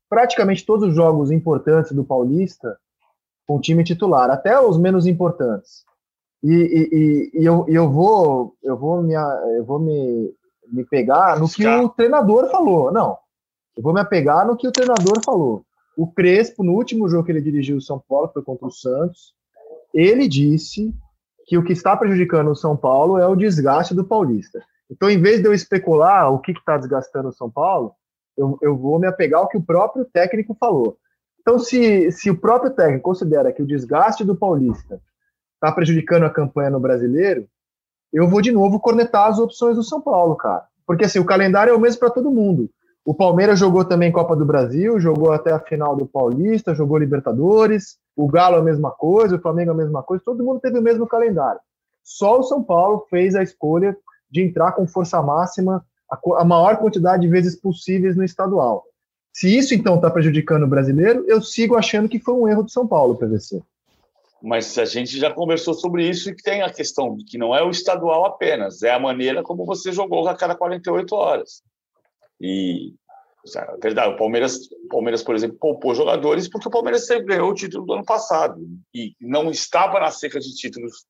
praticamente todos os jogos importantes do Paulista com o time titular, até os menos importantes. E, e, e, e eu, eu vou, eu vou me, eu vou me, me pegar no que o treinador falou. Não, eu vou me apegar no que o treinador falou. O Crespo, no último jogo que ele dirigiu o São Paulo, foi contra o Santos, ele disse que o que está prejudicando o São Paulo é o desgaste do Paulista. Então, em vez de eu especular o que está desgastando o São Paulo, eu, eu vou me apegar ao que o próprio técnico falou. Então, se, se o próprio técnico considera que o desgaste do Paulista está prejudicando a campanha no brasileiro, eu vou de novo cornetar as opções do São Paulo, cara. Porque assim, o calendário é o mesmo para todo mundo. O Palmeiras jogou também Copa do Brasil, jogou até a final do Paulista, jogou Libertadores, o Galo a mesma coisa, o Flamengo a mesma coisa, todo mundo teve o mesmo calendário. Só o São Paulo fez a escolha de entrar com força máxima a, maior quantidade de vezes possíveis no estadual. Se isso então está prejudicando o brasileiro, eu sigo achando que foi um erro do São Paulo, PVC. Mas a gente já conversou sobre isso e tem a questão de que não é o estadual apenas, é a maneira como você jogou a cada 48 horas. E é verdade, o Palmeiras, o Palmeiras, por exemplo, poupou jogadores porque o Palmeiras ganhou o título do ano passado e não estava na seca de títulos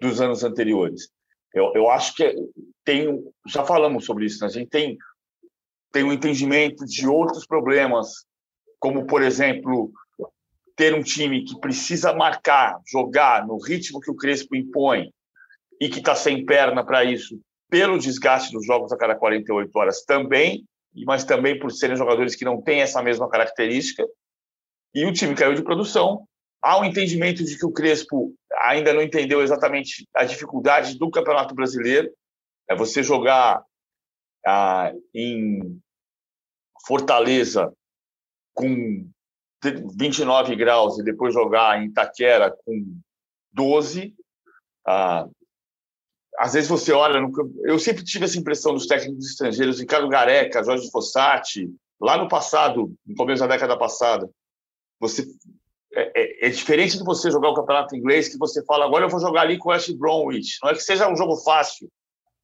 dos anos anteriores. Eu, eu acho que tem, já falamos sobre isso, né? a gente tem tem um entendimento de outros problemas, como por exemplo ter um time que precisa marcar, jogar no ritmo que o Crespo impõe e que está sem perna para isso, pelo desgaste dos jogos a cada 48 horas também, mas também por serem jogadores que não têm essa mesma característica. E o time caiu de produção. Há um entendimento de que o Crespo ainda não entendeu exatamente a dificuldade do Campeonato Brasileiro. É você jogar ah, em Fortaleza com 29 graus e depois jogar em Itaquera com 12. Ah, às vezes você olha, no, eu sempre tive essa impressão dos técnicos estrangeiros, Ricardo Gareca, Jorge Fossati, lá no passado, no começo da década passada, você é, é, é, diferente de você jogar o campeonato inglês que você fala agora eu vou jogar ali com o West Bromwich. Não é que seja um jogo fácil,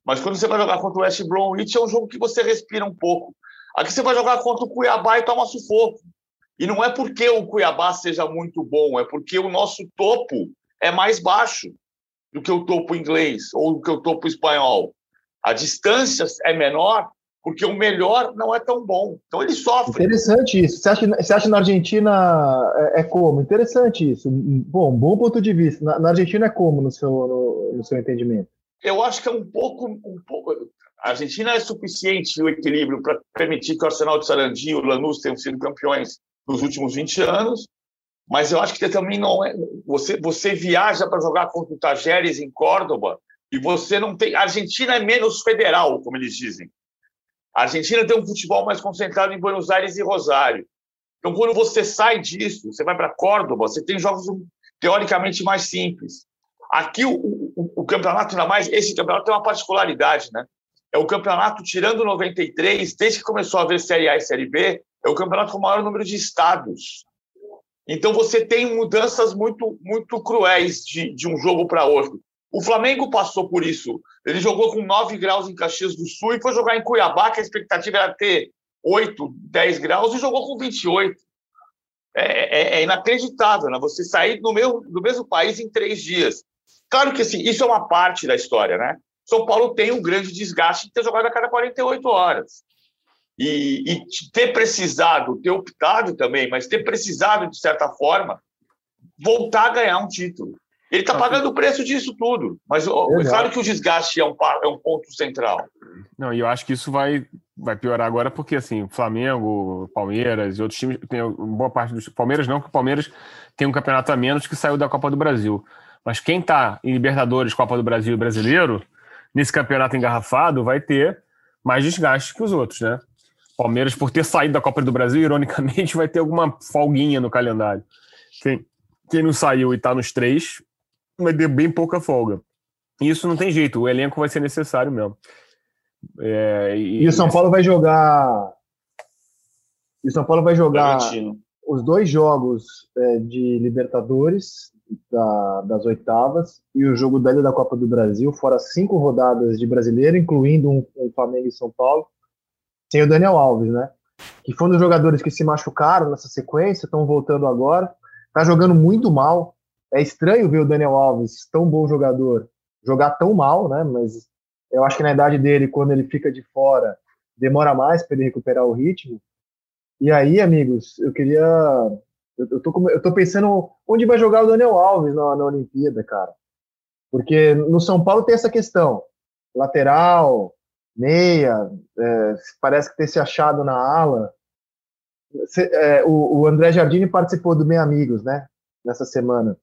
mas quando você vai jogar contra o West Bromwich é um jogo que você respira um pouco. Aqui você vai jogar contra o Cuiabá e toma sufoco. E não é porque o Cuiabá seja muito bom, é porque o nosso topo é mais baixo do que o topo inglês ou do que o topo espanhol. A distância é menor porque o melhor não é tão bom. Então ele sofre. Interessante isso. Você acha, você acha que na Argentina é, é, como? Interessante isso. Bom, bom ponto de vista. Na, na Argentina é como, no seu, no, no, seu entendimento? Eu acho que é um pouco, um pouco. A Argentina é suficiente o equilíbrio para permitir que o Arsenal de Sarandi e o Lanús tenham sido campeões nos últimos 20 anos, mas eu acho que também não é. Você, você viaja para jogar contra o Tajeres em Córdoba e você não tem. A Argentina é menos federal, como eles dizem. A Argentina tem um futebol mais concentrado em Buenos Aires e Rosário. Então, quando você sai disso, você vai para Córdoba, você tem jogos teoricamente mais simples. Aqui, o, o, o, campeonato, ainda mais, esse campeonato tem uma particularidade, né? É o campeonato, tirando 93, desde que começou a haver Série A e Série B, é o campeonato com o maior número de estados. Então, você tem mudanças muito, muito cruéis de, de um jogo para outro. O Flamengo passou por isso. Ele jogou com 9 graus em Caxias do Sul e foi jogar em Cuiabá, que a expectativa era ter 8, 10 graus, e jogou com 28. É, é, é inacreditável, né? Você sair do, meu, do mesmo país em três dias. Claro que assim, isso é uma parte da história, né? São Paulo tem um grande desgaste de ter jogado a cada 48 horas. E, e ter precisado, ter optado também, mas ter precisado, de certa forma, voltar a ganhar um título. Ele está pagando o preço disso tudo. Mas é claro que o desgaste é um, é um ponto central. Não, e eu acho que isso vai, vai piorar agora, porque assim, Flamengo, Palmeiras e outros times tem boa parte dos. Palmeiras não, porque o Palmeiras tem um campeonato a menos que saiu da Copa do Brasil. Mas quem está em Libertadores, Copa do Brasil e Brasileiro, nesse campeonato engarrafado, vai ter mais desgaste que os outros, né? Palmeiras, por ter saído da Copa do Brasil, ironicamente, vai ter alguma folguinha no calendário. Quem, quem não saiu e está nos três vai ter bem pouca folga. E isso não tem jeito, o elenco vai ser necessário mesmo. É, e, e, o São Paulo vai jogar. E o São Paulo vai jogar os dois jogos é, de Libertadores da, das oitavas e o jogo da da Copa do Brasil, fora cinco rodadas de brasileiro, incluindo um, um Flamengo e São Paulo, sem o Daniel Alves, né? Que foi um dos jogadores que se machucaram nessa sequência, estão voltando agora. Tá jogando muito mal. É estranho ver o Daniel Alves, tão bom jogador, jogar tão mal, né? Mas eu acho que na idade dele, quando ele fica de fora, demora mais para ele recuperar o ritmo. E aí, amigos, eu queria. Eu, tô, eu tô pensando onde vai jogar o Daniel Alves na, na Olimpíada, cara. Porque no São Paulo tem essa questão: lateral, meia, é, parece que ter se achado na ala. É, o, o, André Jardine participou do Meia Amigos, né? Nessa semana.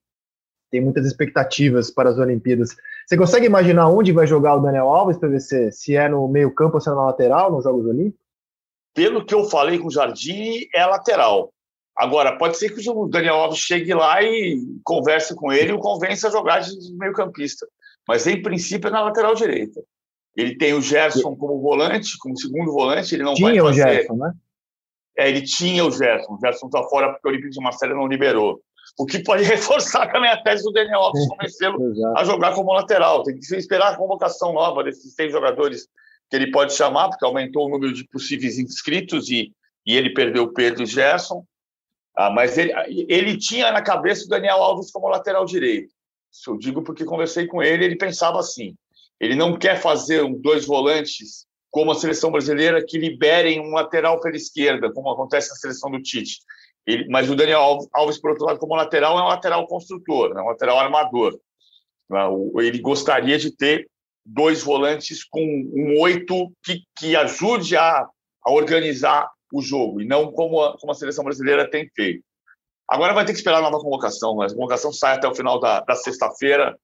Tem muitas expectativas para as Olimpíadas. Você consegue imaginar onde vai jogar o Daniel Alves, PVC? Se é no meio-campo ou se é na lateral, nos Jogos Olímpicos? Pelo que eu falei com o Jardine, é lateral. Agora, pode ser que o Daniel Alves chegue lá e converse com ele e o convença a jogar de meio-campista. Mas, em princípio, é na lateral direita. Ele tem o Gerson como volante, como segundo volante, ele não tinha vai fazer... o Gerson, né? É, ele tinha o Gerson. O Gerson está fora porque o Olímpico de Marcelo não liberou. O que pode [laughs] reforçar também a tese do Daniel Alves, convencê-lo a jogar como lateral. Tem que esperar a convocação nova desses seis jogadores que ele pode chamar, porque aumentou o número de possíveis inscritos e, e ele perdeu o Pedro e Gerson. Ah, mas ele, ele tinha na cabeça o Daniel Alves como lateral direito. Isso eu digo porque conversei com ele, ele pensava assim: ele não quer fazer dois volantes como a seleção brasileira que liberem um lateral pela esquerda, como acontece na seleção do Tite. Ele, mas o Daniel Alves, por outro lado, como lateral, é um lateral construtor, é um lateral armador. Ele gostaria de ter dois volantes com um oito que, que ajude a, a organizar o jogo, e não como a, como a seleção brasileira tem feito. Agora vai ter que esperar a nova convocação. Né? A convocação sai até o final da, da sexta-feira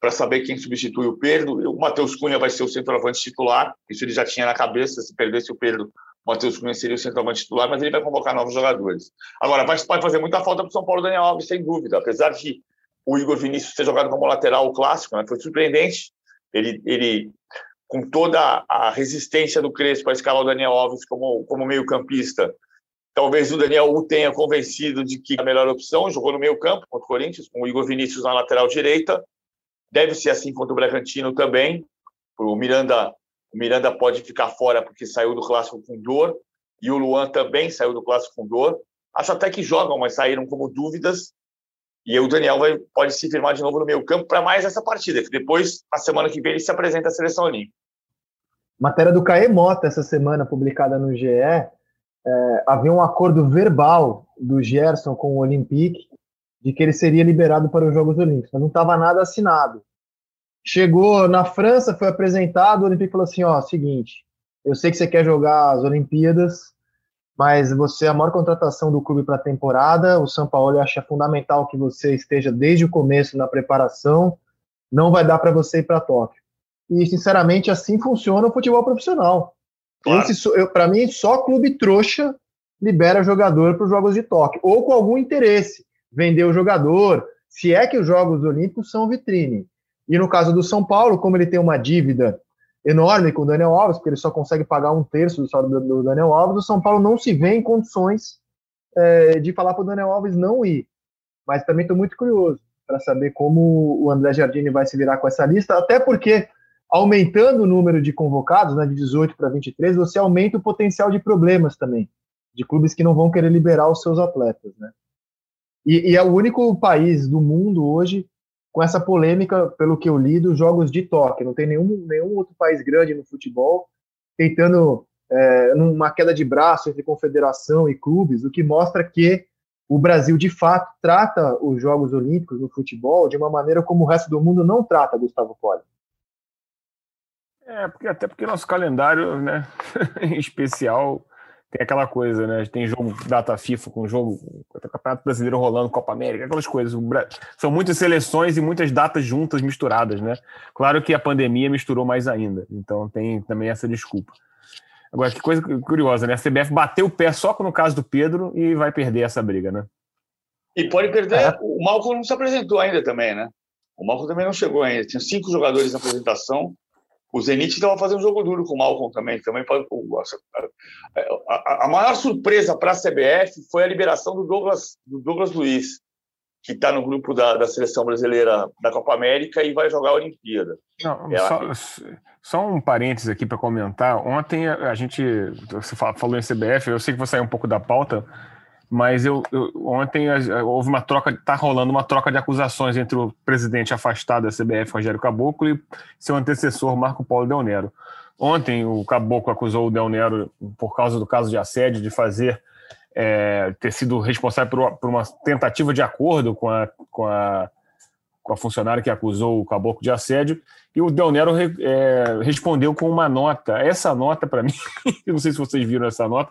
para saber quem substitui o Pedro. O Matheus Cunha vai ser o centroavante titular, isso ele já tinha na cabeça, se perdesse o Pedro, o Matheus Cunha seria o centroavante titular, mas ele vai convocar novos jogadores. Agora, vai, pode fazer muita falta para o São Paulo Daniel Alves, sem dúvida, apesar de o Igor Vinícius ter jogado como lateral clássico, né? foi surpreendente. Ele, ele, com toda a resistência do Crespo para escalar o Daniel Alves como, como meio-campista, talvez o Daniel o tenha convencido de que a melhor opção, jogou no meio-campo contra o Corinthians, com o Igor Vinícius na lateral direita, Deve ser assim contra o Bragantino também. O Miranda, o Miranda pode ficar fora porque saiu do clássico com dor e o Luan também saiu do clássico com dor. Acho até que jogam, mas saíram como dúvidas. E o Daniel vai, pode se firmar de novo no meio campo para mais essa partida, que depois, na semana que vem, ele se apresenta à seleção olímpica. Matéria do Caê Mota essa semana, publicada no GE, é, havia um acordo verbal do Gerson com o Olympique de que ele seria liberado para os Jogos Olímpicos, mas não estava nada assinado. Chegou na França, foi apresentado, o Olympique falou assim: ó, seguinte, eu sei que você quer jogar as Olimpíadas, mas você é a maior contratação do clube para a temporada. O São Paulo acha fundamental que você esteja desde o começo na preparação. Não vai dar para você ir para Tóquio. E, sinceramente, assim funciona o futebol profissional. Claro. Para mim, só clube trouxa libera jogador para os Jogos de Tóquio, ou com algum interesse vender o jogador, se é que os Jogos Olímpicos são vitrine. E no caso do São Paulo, como ele tem uma dívida enorme com o Daniel Alves, porque ele só consegue pagar um terço do salário do Daniel Alves, o São Paulo não se vê em condições é, de falar para o Daniel Alves não ir. Mas também estou muito curioso para saber como o André Jardine vai se virar com essa lista, até porque aumentando o número de convocados, né, de 18 para 23, você aumenta o potencial de problemas também, de clubes que não vão querer liberar os seus atletas, né? E, e, é o único país do mundo hoje com essa polêmica, pelo que eu li, dos jogos de toque. Não tem nenhum, nenhum outro país grande no futebol tentando é, uma queda de braço entre confederação e clubes, o que mostra que o Brasil, de fato, trata os Jogos Olímpicos no futebol de uma maneira como o resto do mundo não trata, Gustavo Poli. É, porque, até porque nosso calendário, né, [laughs] em especial, tem aquela coisa, né? Tem jogo data FIFA com jogo Campeonato Brasileiro rolando, Copa América, aquelas coisas. São muitas seleções e muitas datas juntas, misturadas, né? Claro que a pandemia misturou mais ainda, então tem também essa desculpa. Agora, que coisa curiosa, né? A CBF bateu o pé só no caso do Pedro e vai perder essa briga, né? E pode perder. É. O Malcolm não se apresentou ainda também, né? O Malcolm também não chegou ainda. Tinha cinco jogadores na apresentação. O Zenit estava fazendo um jogo duro com o Malcolm também. também a, a maior surpresa para a CBF foi a liberação do Douglas, do Douglas Luiz, que está no grupo da, da, seleção brasileira da Copa América e vai jogar a Olimpíada. Não, é só, só, um parênteses aqui para comentar. Ontem a, a gente, você falou em CBF, eu sei que vou sair um pouco da pauta, mas eu, eu ontem houve uma troca, está rolando uma troca de acusações entre o presidente afastado da CBF, Rogério Caboclo, e seu antecessor, Marco Paulo Del Nero. Ontem o Caboclo acusou o Del Nero, por causa do caso de assédio, de fazer é, ter sido responsável por, por, uma tentativa de acordo com a, com a com a funcionária que acusou o caboclo de assédio, e o Del Nero é, respondeu com uma nota. Essa nota, para mim, [laughs] eu não sei se vocês viram essa nota,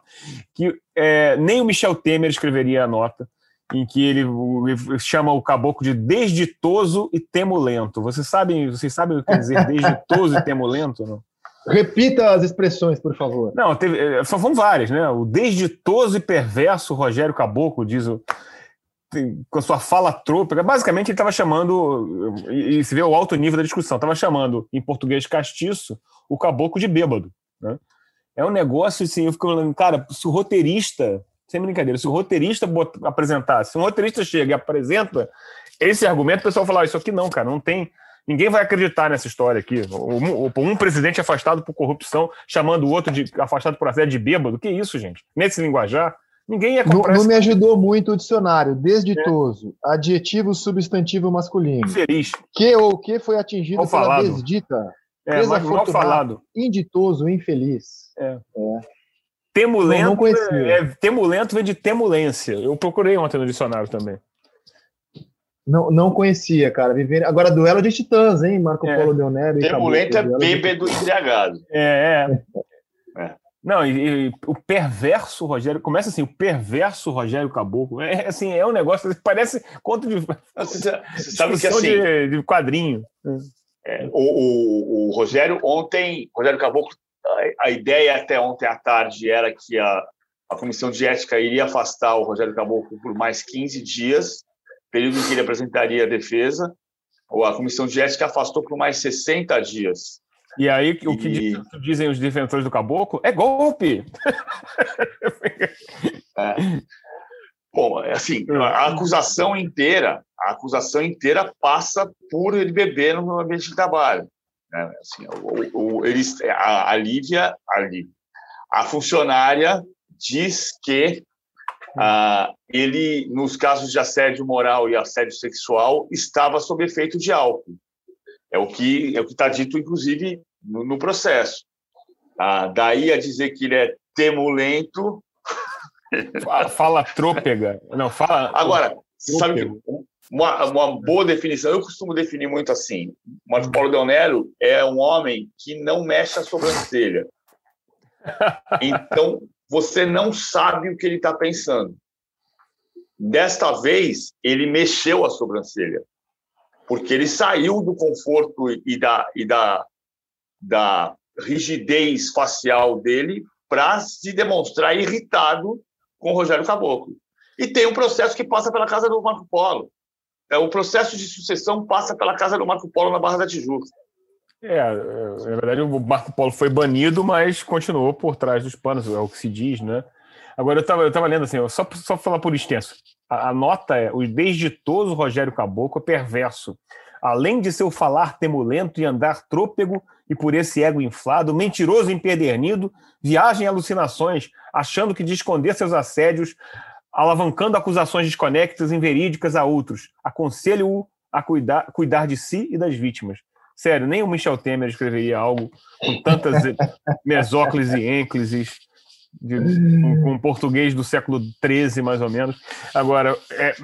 que é, nem o Michel Temer escreveria a nota, em que ele, ele chama o caboclo de desditoso e temulento. Vocês sabem, vocês sabem o que quer dizer [laughs] desditoso e temulento? Não? Repita as expressões, por favor. Não, teve, é, só foram várias, né? O desditoso e perverso Rogério Caboclo, diz o, com a sua fala trôpega, basicamente ele estava chamando, e, se vê o alto nível da discussão, estava chamando, em português castiço, o caboclo de bêbado. Né? É um negócio assim, eu fico falando, cara, se o roteirista, sem brincadeira, se o roteirista apresentar, se um roteirista chega e apresenta esse argumento, o pessoal fala, ah, isso aqui não, cara, não tem. Ninguém vai acreditar nessa história aqui. Um, um presidente afastado por corrupção, chamando o outro de afastado por assédio de bêbado. Que isso, gente? Nesse linguajar. Ninguém ia comprar. Não, não me ajudou muito o dicionário. Desditoso, é. adjetivo substantivo masculino. Infeliz. Que ou que foi atingido mal pela falado. desdita. É, mas mal falado. Inditoso, infeliz. É. é. Temulento, não, não conhecia. É, temulento vem de temulência. Eu procurei ontem no dicionário também. Não, não conhecia, cara. Viver... Agora, duelo de titãs, hein? Marco é. Polo Leonero. Temulento é bêbado embriagado. É, é. [laughs] é. Não, e, e, o perverso Rogério, começa assim, o perverso Rogério Caboclo. É assim, é um negócio que parece conto de. Você, sabe que assim. De, de quadrinho. É, o, o, o, Rogério, ontem, Rogério Caboclo, a, a, ideia até ontem à tarde era que a, a comissão de ética iria afastar o Rogério Caboclo por mais 15 dias, período em que ele apresentaria a defesa. Ou a comissão de ética afastou por mais 60 dias. E aí, o que e... dizem os defensores do caboclo é golpe! [laughs] É. Bom, é assim, a acusação inteira, a acusação inteira passa por ele beber no ambiente de trabalho. Né? Assim, o, o, eles, a, a Lívia, ali, a funcionária diz que ah, ele, nos casos de assédio moral e assédio sexual, estava sob efeito de álcool. É o que é o que está dito, inclusive, no, no processo. Ah, daí a dizer que ele é temulento. Fala, fala trôpega. Não, fala. Agora, você sabe que uma, uma boa definição, eu costumo definir muito assim: Marco Paulo Del Nero é um homem que não mexe a sobrancelha. Então, você não sabe o que ele está pensando. Desta vez, ele mexeu a sobrancelha porque ele saiu do conforto e da, e da, da rigidez facial dele para se demonstrar irritado com o Rogério Caboclo. E tem um processo que passa pela casa do Marco Polo. É, o processo de sucessão passa pela casa do Marco Polo na Barra da Tijuca. É, é na verdade o Marco Polo foi banido, mas continuou por trás dos panos, é o que se diz, né? Agora eu estava eu tava lendo assim, só só falar por extenso. A, a nota é: o desditoso Rogério Caboclo é perverso. Além de seu falar temulento e andar trôpego, e por esse ego inflado, mentiroso e empedernido, viaja em alucinações, achando que de esconder seus assédios, alavancando acusações desconectas e inverídicas a outros. Aconselho-o a cuidar, cuidar de si e das vítimas. Sério, nem o Michel Temer escreveria algo com tantas [laughs] mesóclises e ênclises de, com, com português do século XIII, mais ou menos. Agora, é,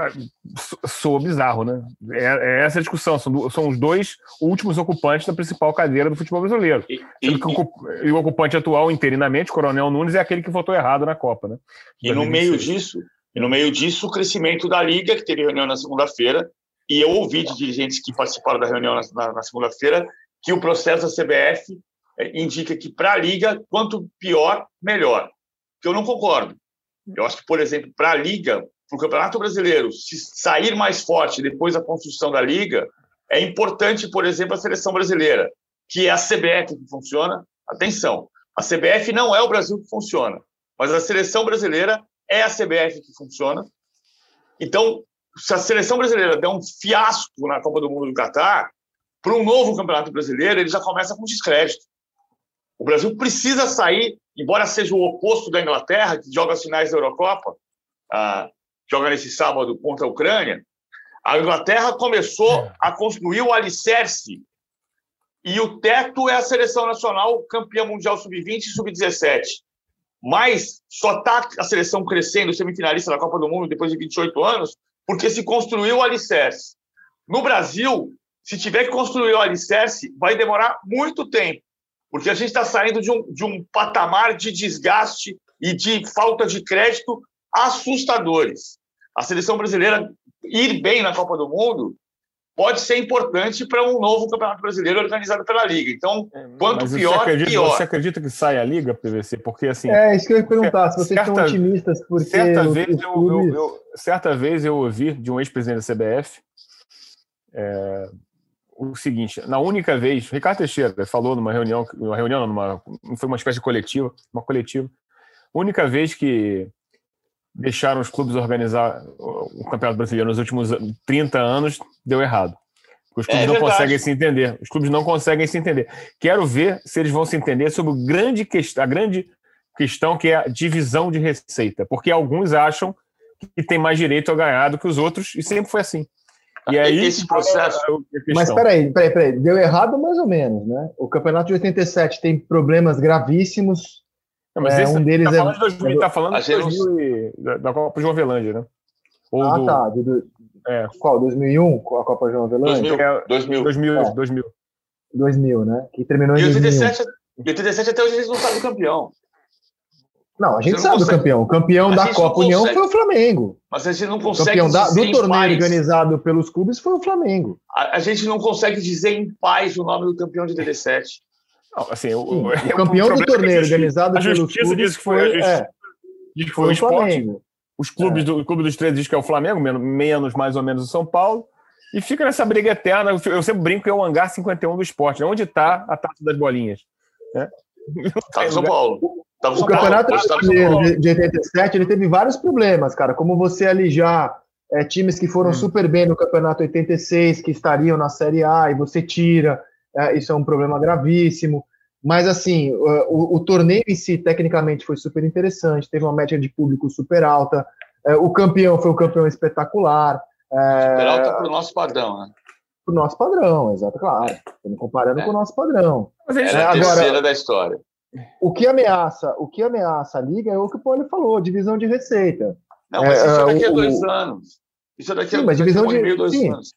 soa bizarro, né? É, é, essa a discussão. São, são os dois últimos ocupantes da principal cadeira do futebol brasileiro. E, e, e, o ocupante atual, interinamente, Coronel Nunes, é aquele que votou errado na Copa, né? E no meio disso, e no meio disso, o crescimento da Liga, que teve reunião na segunda-feira, e eu ouvi de dirigentes que participaram da reunião na, na, na segunda-feira que o processo da CBF é, indica que para a Liga, quanto pior, melhor que eu não concordo. Eu acho que, por exemplo, para a Liga, para o Campeonato Brasileiro, se sair mais forte depois da construção da Liga, é importante, por exemplo, a seleção brasileira, que é a CBF que funciona. Atenção, a CBF não é o Brasil que funciona, mas a seleção brasileira é a CBF que funciona. Então, se a seleção brasileira der um fiasco na Copa do Mundo do Catar, para um novo campeonato brasileiro, ele já começa com descrédito. O Brasil precisa sair, embora seja o oposto da Inglaterra, que joga as finais da Eurocopa, ah, joga nesse sábado contra a Ucrânia, a Inglaterra começou é. a construir o alicerce e o teto é a seleção nacional campeã mundial sub-20 e sub-17. Mas só está a seleção crescendo, semifinalista da Copa do Mundo depois de 28 anos, porque se construiu o alicerce. No Brasil, se tiver que construir o alicerce, vai demorar muito tempo, porque a gente está saindo de um, de um patamar de desgaste e de falta de crédito assustadores. A seleção brasileira ir bem na Copa do Mundo pode ser importante para um novo Campeonato Brasileiro organizado pela Liga. Então, é, quanto Mas pior, você acredita, pior. Você acredita que sai a Liga, PVC? Porque assim. É, isso que eu ia perguntar, se vocês certa, são otimistas, porque. Certa vez, eu, eu, eu, certa vez eu ouvi de um ex-presidente da CBF é, o seguinte: na única vez, Ricardo Teixeira falou numa reunião, numa reunião, numa, foi uma espécie de coletiva, uma coletiva, única vez que deixaram os clubes organizar o Campeonato Brasileiro nos últimos 30 anos, deu errado. Os clubes é não conseguem se entender. Os clubes não conseguem se entender. Quero ver se eles vão se entender sobre grande a grande questão que é a divisão de receita. Porque alguns acham que tem mais direito a ganhar do que os outros, e sempre foi assim. E aí, esse processo. Mas peraí, peraí, peraí, deu errado mais ou menos, né? O campeonato de 87 tem problemas gravíssimos. Não, mas é, um deles tá falando é. 2000, tá falando de 2000 e, da, da Copa João Velândia, né? Ou ah, do, tá. Do, do, é. Qual? 2001? A Copa João Velândia? 2000. 2000. 2000, 2000. 2000, né? Que terminou em e 87, 87 até hoje eles não sabem campeão. Não, a gente sabe consegue... o campeão. O campeão a da Copa União foi o Flamengo. Mas a gente não consegue. O campeão da, do torneio paz. organizado pelos clubes foi o Flamengo. A, a, gente não consegue dizer em paz o nome do campeão de 17. Não, assim, o, o, o campeão do torneio é organizado pelos clubes. A justiça diz que foi, foi, é, diz que foi, foi o Flamengo. Os clubes é. do o Clube dos Três diz que é o Flamengo, menos mais ou menos o São Paulo. E fica nessa briga eterna. Eu sempre brinco que é o hangar 51 do esporte. Né? Onde está a taça das bolinhas? Né? Tá no São [laughs] Paulo. Tava o Campeonato Brasileiro de, de 87 ele teve vários problemas, cara, como você alijar é, times que foram hum. super bem no Campeonato 86, que estariam na Série A, e você tira, é, isso é um problema gravíssimo. Mas, assim, o, o, torneio em si, tecnicamente, foi super interessante, teve uma média de público super alta, é, o campeão foi um campeão espetacular. É, super alta para o nosso padrão, né? Para o nosso padrão, exato, claro. Estamos comparando é. com o nosso padrão. Mas é a terceira agora, da história. O que ameaça, o que ameaça a liga é o que o Paulo falou, divisão de receita. Não, mas é, isso é daqui a dois anos. Isso daqui sim, a, mas divisão de, meio, dois sim, anos.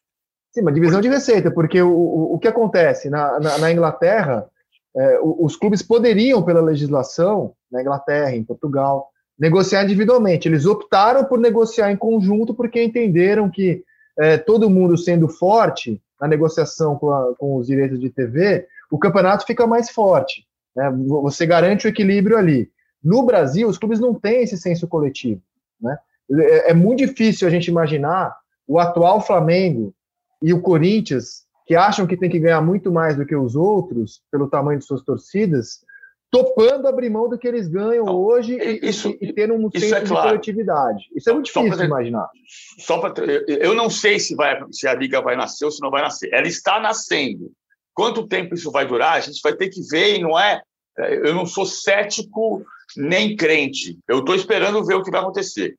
Sim, mas divisão de receita, porque o, o, o que acontece na, na, na Inglaterra, é, os clubes poderiam, pela legislação, na Inglaterra, em Portugal, negociar individualmente. Eles optaram por negociar em conjunto porque entenderam que é, todo mundo sendo forte na negociação com, a, com os direitos de TV, o campeonato fica mais forte. Né? Você garante o equilíbrio ali. No Brasil, os clubes não têm esse senso coletivo. Né? É, é muito difícil a gente imaginar o atual Flamengo e o Corinthians, que acham que tem que ganhar muito mais do que os outros, pelo tamanho de suas torcidas, topando abrir mão do que eles ganham não, hoje isso, e, e ter um senso é claro. de coletividade. Isso é muito difícil de imaginar. Só pra, eu não sei se, vai, se a liga vai nascer ou se não vai nascer. Ela está nascendo. Quanto tempo isso vai durar? A gente vai ter que ver, e não é. Eu não sou cético nem crente. Eu estou esperando ver o que vai acontecer.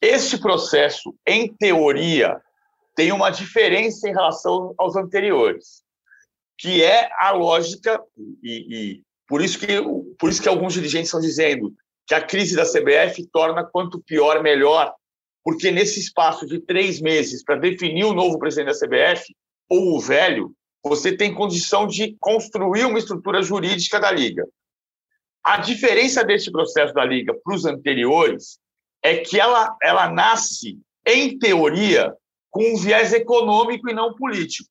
Este processo, em teoria, tem uma diferença em relação aos anteriores, que é a lógica, e, e por, isso que, por isso que alguns dirigentes estão dizendo que a crise da CBF torna quanto pior, melhor, porque nesse espaço de três meses para definir o novo presidente da CBF, ou o velho, você tem condição de construir uma estrutura jurídica da Liga. A diferença desse processo da Liga para os anteriores é que ela, ela nasce, em teoria, com um viés econômico e não político.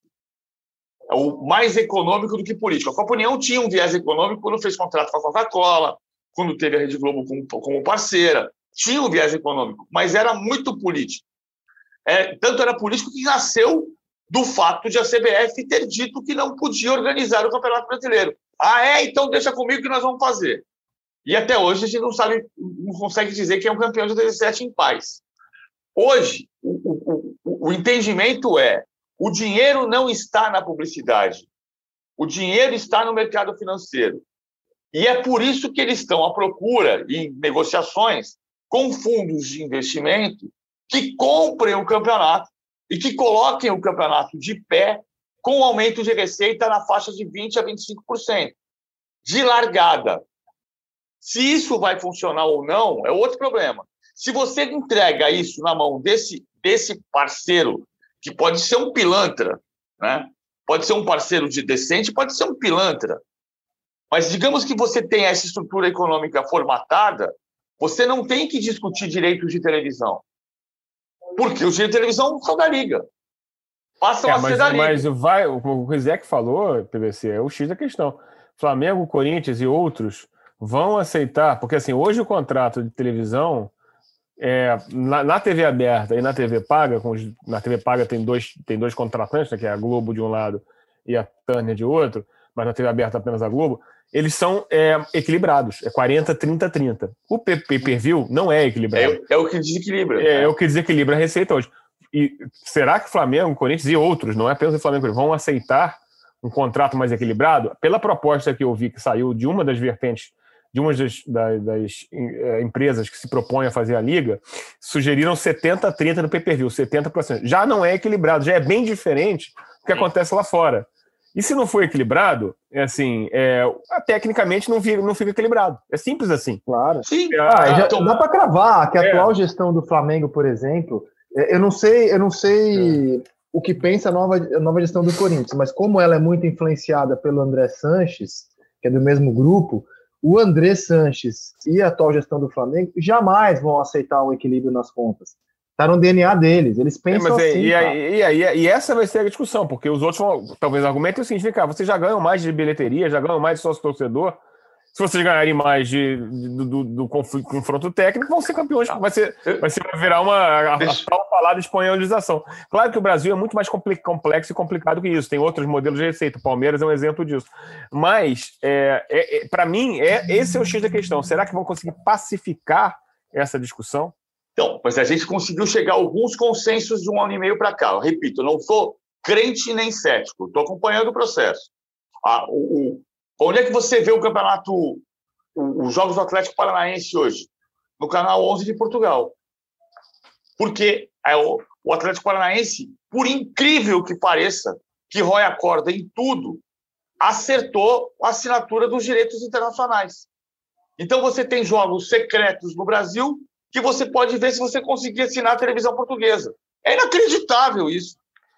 É o mais econômico do que político. A Copa União tinha um viés econômico quando fez contrato com a Coca-Cola, quando teve a Rede Globo como, como parceira. Tinha um viés econômico, mas era muito político. É, tanto era político que nasceu do fato de a CBF ter dito que não podia organizar o Campeonato Brasileiro. Ah, é? Então deixa comigo que nós vamos fazer. E até hoje a gente não sabe, não consegue dizer que é um campeão de 17 em paz. Hoje, o, o, o entendimento é: o dinheiro não está na publicidade, o dinheiro está no mercado financeiro. E é por isso que eles estão à procura, em negociações, com fundos de investimento que comprem o campeonato e que coloquem o campeonato de pé com aumento de receita na faixa de 20% a 25%. De largada. Se isso vai funcionar ou não, é outro problema. Se você entrega isso na mão desse, desse parceiro, que pode ser um pilantra, né? pode ser um parceiro de decente, pode ser um pilantra, mas digamos que você tenha essa estrutura econômica formatada, você não tem que discutir direitos de televisão. Porque os direitos de televisão são da Liga. Passam é, a mas, ser da Liga. Mas vai, o que o Zé que falou, PVC, é o X da questão. Flamengo, Corinthians e outros vão aceitar, porque assim, hoje o contrato de televisão é, na, na, TV aberta e na TV paga, com os, na TV paga tem dois, tem dois contratantes, né, que é a Globo de um lado e a Turner de outro, mas na TV aberta apenas a Globo, eles são é, equilibrados, é 40, 30, 30. O pay-per-view não é equilibrado. É, é, o que desequilibra. É, é, o que desequilibra a receita hoje. E será que Flamengo, Corinthians e outros, não é apenas o Flamengo, vão aceitar um contrato mais equilibrado? Pela proposta que eu vi que saiu de uma das vertentes de uma das, das, das é, empresas que se propõe a fazer a liga, sugeriram 70 a 30 no pay-per-view, 70%. Já não é equilibrado, já é bem diferente do que acontece lá fora. E se não for equilibrado, é assim, é, tecnicamente não fica, não fica equilibrado. É simples assim. Claro. Sim. Ah, já, tô... Dá para cravar que a é. atual gestão do Flamengo, por exemplo, é, eu não sei, eu não sei é. o que pensa a nova, a nova gestão do Corinthians, mas como ela é muito influenciada pelo André Sanches, que é do mesmo grupo, o André Sanches e a atual gestão do Flamengo jamais vão aceitar um equilíbrio nas contas. Está no DNA deles, eles pensam é, assim. E, e, e, e, essa vai ser a discussão, porque os outros vão, talvez argumentem o seguinte: cara, vocês já ganham mais de bilheteria, já ganham mais de sócio torcedor, se vocês ganharem mais de, de do, do, confronto técnico, vão ser campeões. Vai, ser, vai, ser, vai virar uma a, a tal falada espanholização. Claro que o Brasil é muito mais complexo e complicado que isso. Tem outros modelos de receita. O Palmeiras é um exemplo disso. Mas, é, é, é para mim, é, esse é o X da questão. Será que vão conseguir pacificar essa discussão? Então, mas a gente conseguiu chegar a alguns consensos de um ano e meio para cá. Eu repito, não sou crente nem cético. Estou acompanhando o processo. Ah, o, Onde é que você vê o campeonato, os Jogos do Atlético Paranaense hoje? No canal 11 de Portugal. Porque é o, o Atlético Paranaense, por incrível que pareça, que rói a corda em tudo, acertou a assinatura dos direitos internacionais. Então você tem jogos secretos no Brasil que você pode ver se você conseguir assinar a televisão portuguesa. É inacreditável isso.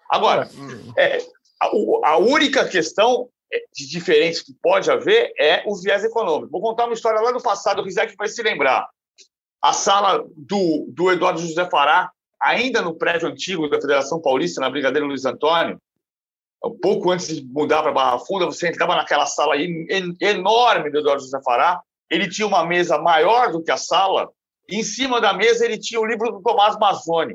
Agora, é, a, a única questão de diferentes que pode haver é o viés econômico. Vou contar uma história lá do passado, o Rizek vai se lembrar. A sala do, do Eduardo José Fará, ainda no prédio antigo da Federação Paulista, na Brigadeiro Luiz Antônio, um pouco antes de mudar para Barra Funda, você entrava naquela sala enorme do Eduardo José Fará, ele tinha uma mesa maior do que a sala, em cima da mesa ele tinha o livro do Tomás Mazzoni.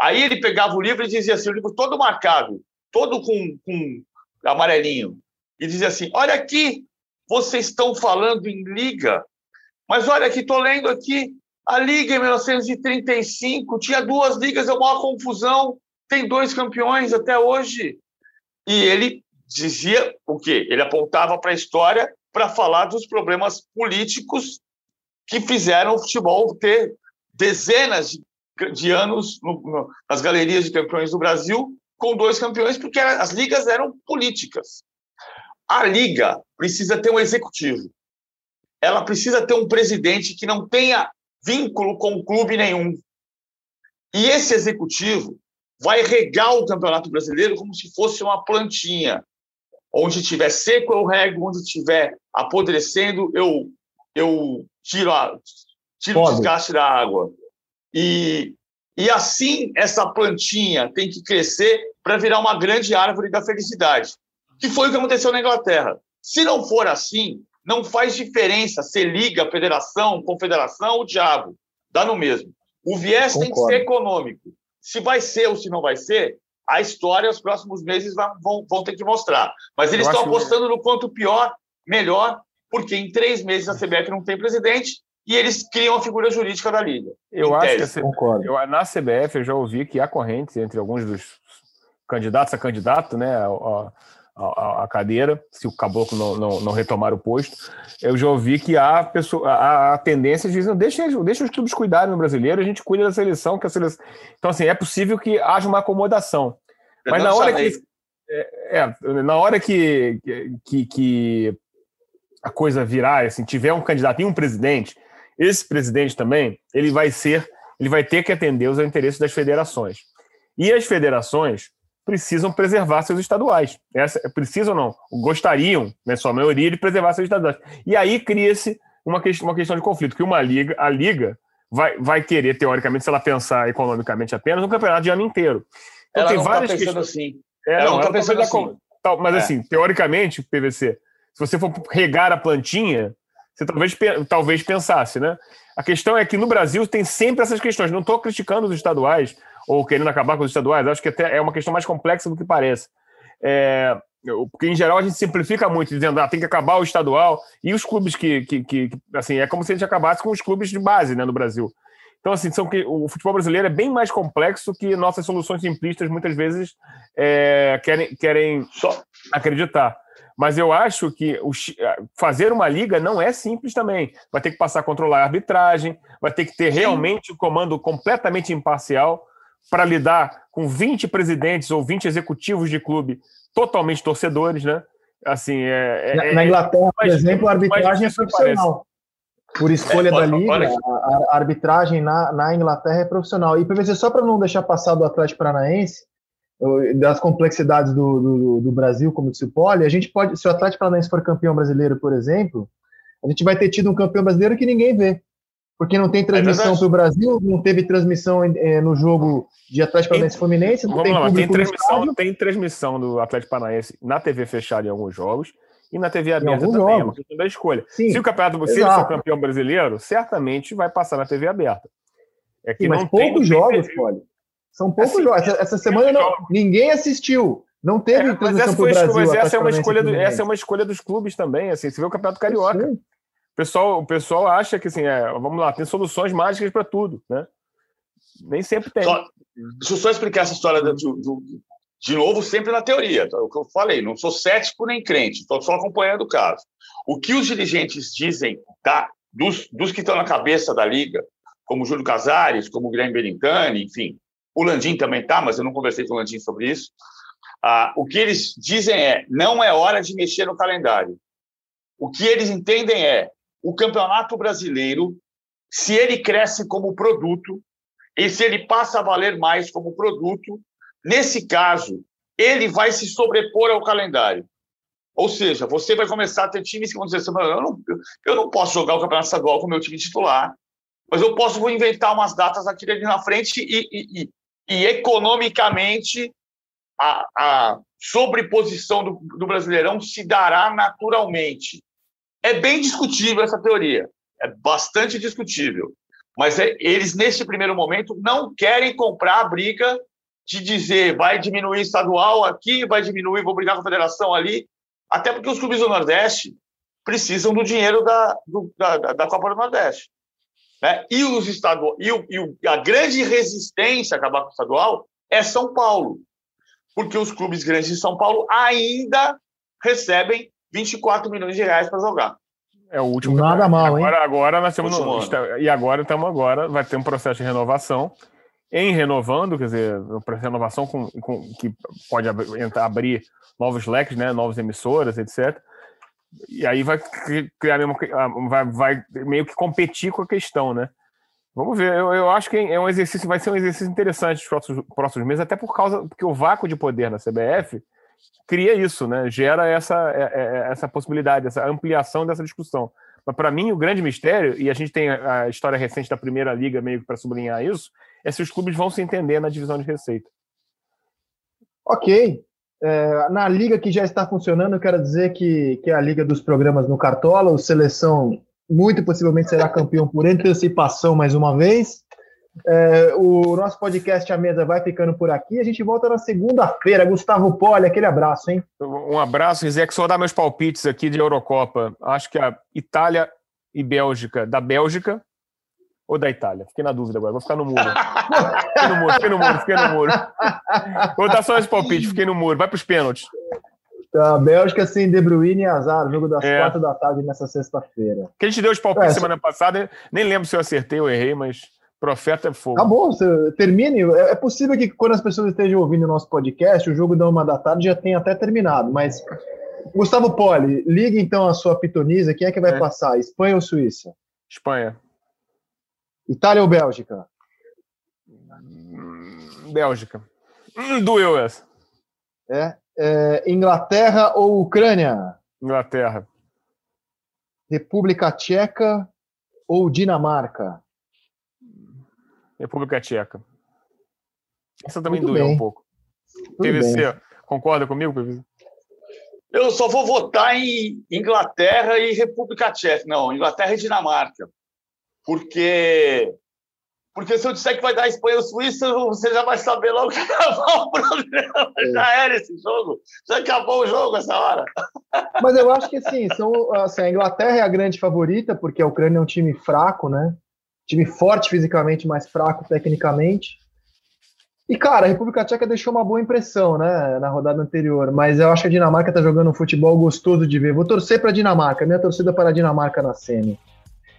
Aí ele pegava o livro e dizia assim, o livro todo marcado, todo com, com amarelinho e dizia assim: Olha aqui, vocês estão falando em liga, mas olha aqui, estou lendo aqui, a liga em 1935 tinha duas ligas, é uma confusão, tem dois campeões até hoje. E ele dizia o quê? Ele apontava para a história para falar dos problemas políticos que fizeram o futebol ter dezenas de, de anos no, no, nas galerias de campeões do Brasil com dois campeões, porque as ligas eram políticas. A liga precisa ter um executivo. Ela precisa ter um presidente que não tenha vínculo com clube nenhum. E esse executivo vai regar o Campeonato Brasileiro como se fosse uma plantinha. Onde estiver seco, eu rego, onde estiver apodrecendo, eu, eu tiro, a, tiro o desgaste da água. E, e assim, essa plantinha tem que crescer para virar uma grande árvore da felicidade que foi o que aconteceu na Inglaterra. Se não for assim, não faz diferença se liga federação, confederação, o diabo, dá no mesmo. O viés Concordo. tem que ser econômico. Se vai ser ou se não vai ser, a história, os próximos meses vão, vão ter que mostrar. Mas eles estão apostando que... no quanto pior, melhor, porque em três meses a CBF não tem presidente e eles criam a figura jurídica da liga. Eu acho tese. que a eu, na CBF eu já ouvi que há correntes entre alguns dos candidatos a candidato, né, a, a, a cadeira, se o caboclo não, não, não, retomar o posto. Eu já ouvi que há, pessoa, há, há tendência de dizer, deixa, deixa os clubes cuidarem no brasileiro, a gente cuida da seleção, que a seleção. Então, assim, é possível que haja uma acomodação. Mas na hora que. É, é, na hora que, que, que a coisa virar, assim, tiver um candidato e um presidente, esse presidente também, ele vai ser, ele vai ter que atender os interesses das federações. E as federações precisam preservar seus estaduais. Essa, precisam não, gostariam, né, sua maioria, de preservar seus estaduais. E aí cria-se uma questão, uma questão de conflito, que uma liga, a liga vai, vai querer, teoricamente, se ela pensar economicamente apenas, um campeonato de ano inteiro. Então, ela tem não tá várias tá pensando questões... assim. É, ela não, está pensando assim. Mas é. assim, teoricamente, PVC, se você for regar a plantinha, você talvez, talvez pensasse, né? A questão é que no Brasil tem sempre essas questões. Não estou criticando os estaduais ou querendo acabar com os estaduais, acho que até é uma questão mais complexa do que parece. É, porque, em geral, a gente simplifica muito, dizendo ah, tem que acabar o estadual, e os clubes que, que, que, assim, é como se a gente acabasse com os clubes de base né, no Brasil. Então, assim, são que o futebol brasileiro é bem mais complexo que nossas soluções simplistas muitas vezes é, querem, querem Só. acreditar. Mas eu acho que o, fazer uma liga não é simples também. Vai ter que passar a controlar a arbitragem, vai ter que ter realmente o um comando completamente imparcial para lidar com 20 presidentes ou 20 executivos de clube totalmente torcedores, né? Assim, é, é na, Inglaterra, por exemplo, a arbitragem é profissional. Por escolha é, da liga, a, a, arbitragem na, na Inglaterra é profissional. E PVC, só para não deixar passar do Atlético Paranaense, das complexidades do, do, do, Brasil, como disse o Poli, a gente pode, se o Atlético Paranaense for campeão brasileiro, por exemplo, a gente vai ter tido um campeão brasileiro que ninguém vê. Porque não tem é transmissão é para o Brasil, não teve transmissão é, no jogo de Atlético Paranaense Fluminense, não tem lá, tem transmissão, tem transmissão do Atlético Paranaense na TV fechada em alguns jogos e na TV aberta também, jogos. é uma questão da escolha. Sim, se o campeonato se ele for campeão brasileiro, certamente vai passar na TV aberta. É que Sim, mas poucos jogos, Poli. São poucos assim, jogos. Essa, essa semana não, ninguém assistiu. Não teve é, mas essa, foi, Brasil, mas essa é uma escolha do, essa é uma escolha dos clubes também, assim, você vê o Campeonato Carioca. O pessoal, o pessoal acha que assim, é, vamos lá, tem soluções mágicas para tudo, né? Nem sempre tem. Só, deixa eu só explicar essa história do, do, de novo, sempre na teoria. É o que eu falei, não sou cético nem crente, estou só acompanhando o caso. O que os dirigentes dizem tá, dos, dos que estão na cabeça da liga, como Júlio Casares, como o Guilherme Berincani, enfim, o Landim também está, mas eu não conversei com o Landim sobre isso. Ah, o que eles dizem é: não é hora de mexer no calendário. O que eles entendem é: o campeonato brasileiro, se ele cresce como produto e se ele passa a valer mais como produto, nesse caso, ele vai se sobrepor ao calendário. Ou seja, você vai começar a ter times que vão dizer assim: eu não, eu não posso jogar o campeonato estadual com o meu time titular, mas eu posso inventar umas datas aqui ali na frente e, e, e economicamente a, a sobreposição do, do Brasileirão se dará naturalmente. É bem discutível essa teoria, é bastante discutível. Mas é, eles, nesse primeiro momento, não querem comprar a briga de dizer vai diminuir estadual aqui, vai diminuir, vou brigar com a federação ali, até porque os clubes do Nordeste precisam do dinheiro da, do, da, da Copa do Nordeste. Né? E, os estadual, e, o, e a grande resistência a acabar com o estadual é São Paulo, porque os clubes grandes de São Paulo ainda recebem 24 milhões de reais para jogar. É o último. Nada mal, hein? Agora, agora nós temos. No, e agora estamos agora, vai ter um processo de renovação. Em renovando, quer dizer, um processo de renovação com, com que pode abrir novos leques, né, novas emissoras, etc. E aí vai criar mesmo, vai, vai meio que competir com a questão, né? Vamos ver, eu, eu acho que é um exercício, vai ser um exercício interessante nos próximos, próximos meses, até por causa porque o vácuo de poder na CBF cria isso, né? Gera essa, é, é, é, essa possibilidade, essa ampliação dessa discussão. Mas para mim o grande mistério, e a gente tem a história recente da primeira liga meio para sublinhar isso, é se os clubes vão se entender na divisão de receita. Ok, é, na liga que já está funcionando, eu quero dizer que, que é a liga dos programas no Cartola, o Seleção muito possivelmente será campeão por antecipação mais uma vez. É, o nosso podcast A Mesa vai ficando por aqui. A gente volta na segunda-feira. Gustavo Poli, aquele abraço, hein? Um abraço, Rizek. Só dar meus palpites aqui de Eurocopa. Acho que a Itália e Bélgica, da Bélgica ou da Itália? Fiquei na dúvida agora. Vou ficar no muro. fiquei no muro, fiquei no muro, fiquei no muro. Vou dar só esse palpite. Fiquei no muro. Vai para os pênaltis. A Bélgica sem De Bruyne e azar, jogo das é. quatro da tarde nessa sexta-feira. Que a gente deu os palpites é, semana passada, nem lembro se eu acertei ou errei, mas profeta é fogo. Tá bom, você termine. É, é possível que quando as pessoas estejam ouvindo o nosso podcast, o jogo da uma da tarde já tenha até terminado, mas Gustavo Poli, ligue então a sua pitonisa, quem é que vai é. passar? Espanha ou Suíça? Espanha. Itália ou Bélgica? Hum, Bélgica. Hum, doeu essa. É, é, Inglaterra ou Ucrânia? Inglaterra. República Tcheca ou Dinamarca? República Tcheca. Essa também Muito doeu bem. um pouco. Tudo PVC, bem. concorda comigo, PVC? Eu só vou votar em Inglaterra e República Tcheca. Não, Inglaterra e Dinamarca. Porque porque se eu disser que vai dar Espanha ou Suíça, você já vai saber logo que acabar o programa. É. Já era esse jogo. Já acabou o jogo essa hora. Mas eu acho que assim, são, assim, a Inglaterra é a grande favorita, porque a Ucrânia é um time fraco, né? Time forte fisicamente, mas fraco tecnicamente. E, cara, a República Tcheca deixou uma boa impressão, né, na rodada anterior. Mas eu acho que a Dinamarca tá jogando um futebol gostoso de ver. Vou torcer pra Dinamarca. Minha torcida para a Dinamarca na semi.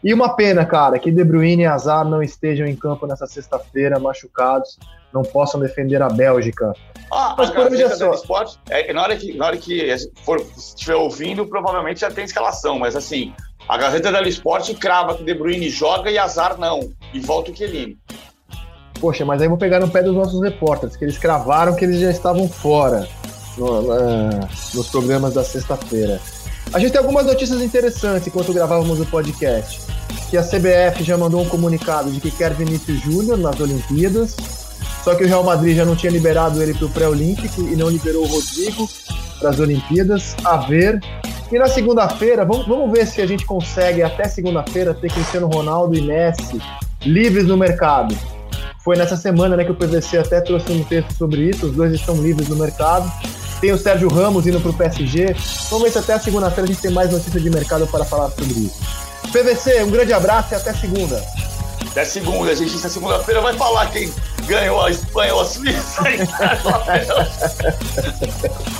E uma pena, cara, que De Bruyne e Azar não estejam em campo nessa sexta-feira, machucados, não possam defender a Bélgica. Ah, Mas por hoje é só. Esporte, é, na hora que, na hora que for, estiver ouvindo, provavelmente já tem escalação, mas assim, a Gazeta da Esporte crava que De Bruyne joga e Azar não, e volta o Chiellini. Poxa, mas aí vou pegar no pé dos nossos repórteres, que eles cravaram que eles já estavam fora no, na, nos programas da sexta-feira. A gente tem algumas notícias interessantes enquanto gravávamos o podcast. Que a CBF já mandou um comunicado de que quer Vinícius Júnior nas Olimpíadas. Só que o Real Madrid já não tinha liberado ele para o pré-olímpico e não liberou o Rodrigo para as Olimpíadas. A ver. E na segunda-feira, vamos, vamos ver se a gente consegue até segunda-feira ter Cristiano Ronaldo e Messi livres no mercado. Foi nessa semana né, que o PVC até trouxe um texto sobre isso, os dois estão livres no mercado. Tem o Sérgio Ramos indo para o PSG. Vamos ver se até a segunda-feira a gente tem mais notícias de mercado para falar sobre isso. PVC, um grande abraço e até segunda. Até segunda, a gente na segunda-feira vai falar quem ganhou a Espanha ou a Suíça. [laughs]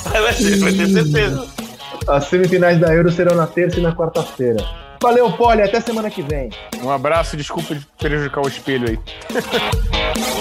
vai, ter, vai ter certeza. As semifinais da Euro serão na terça e na quarta-feira. Valeu, Poli, até semana que vem. Um abraço, desculpa de prejudicar o espelho aí. [laughs]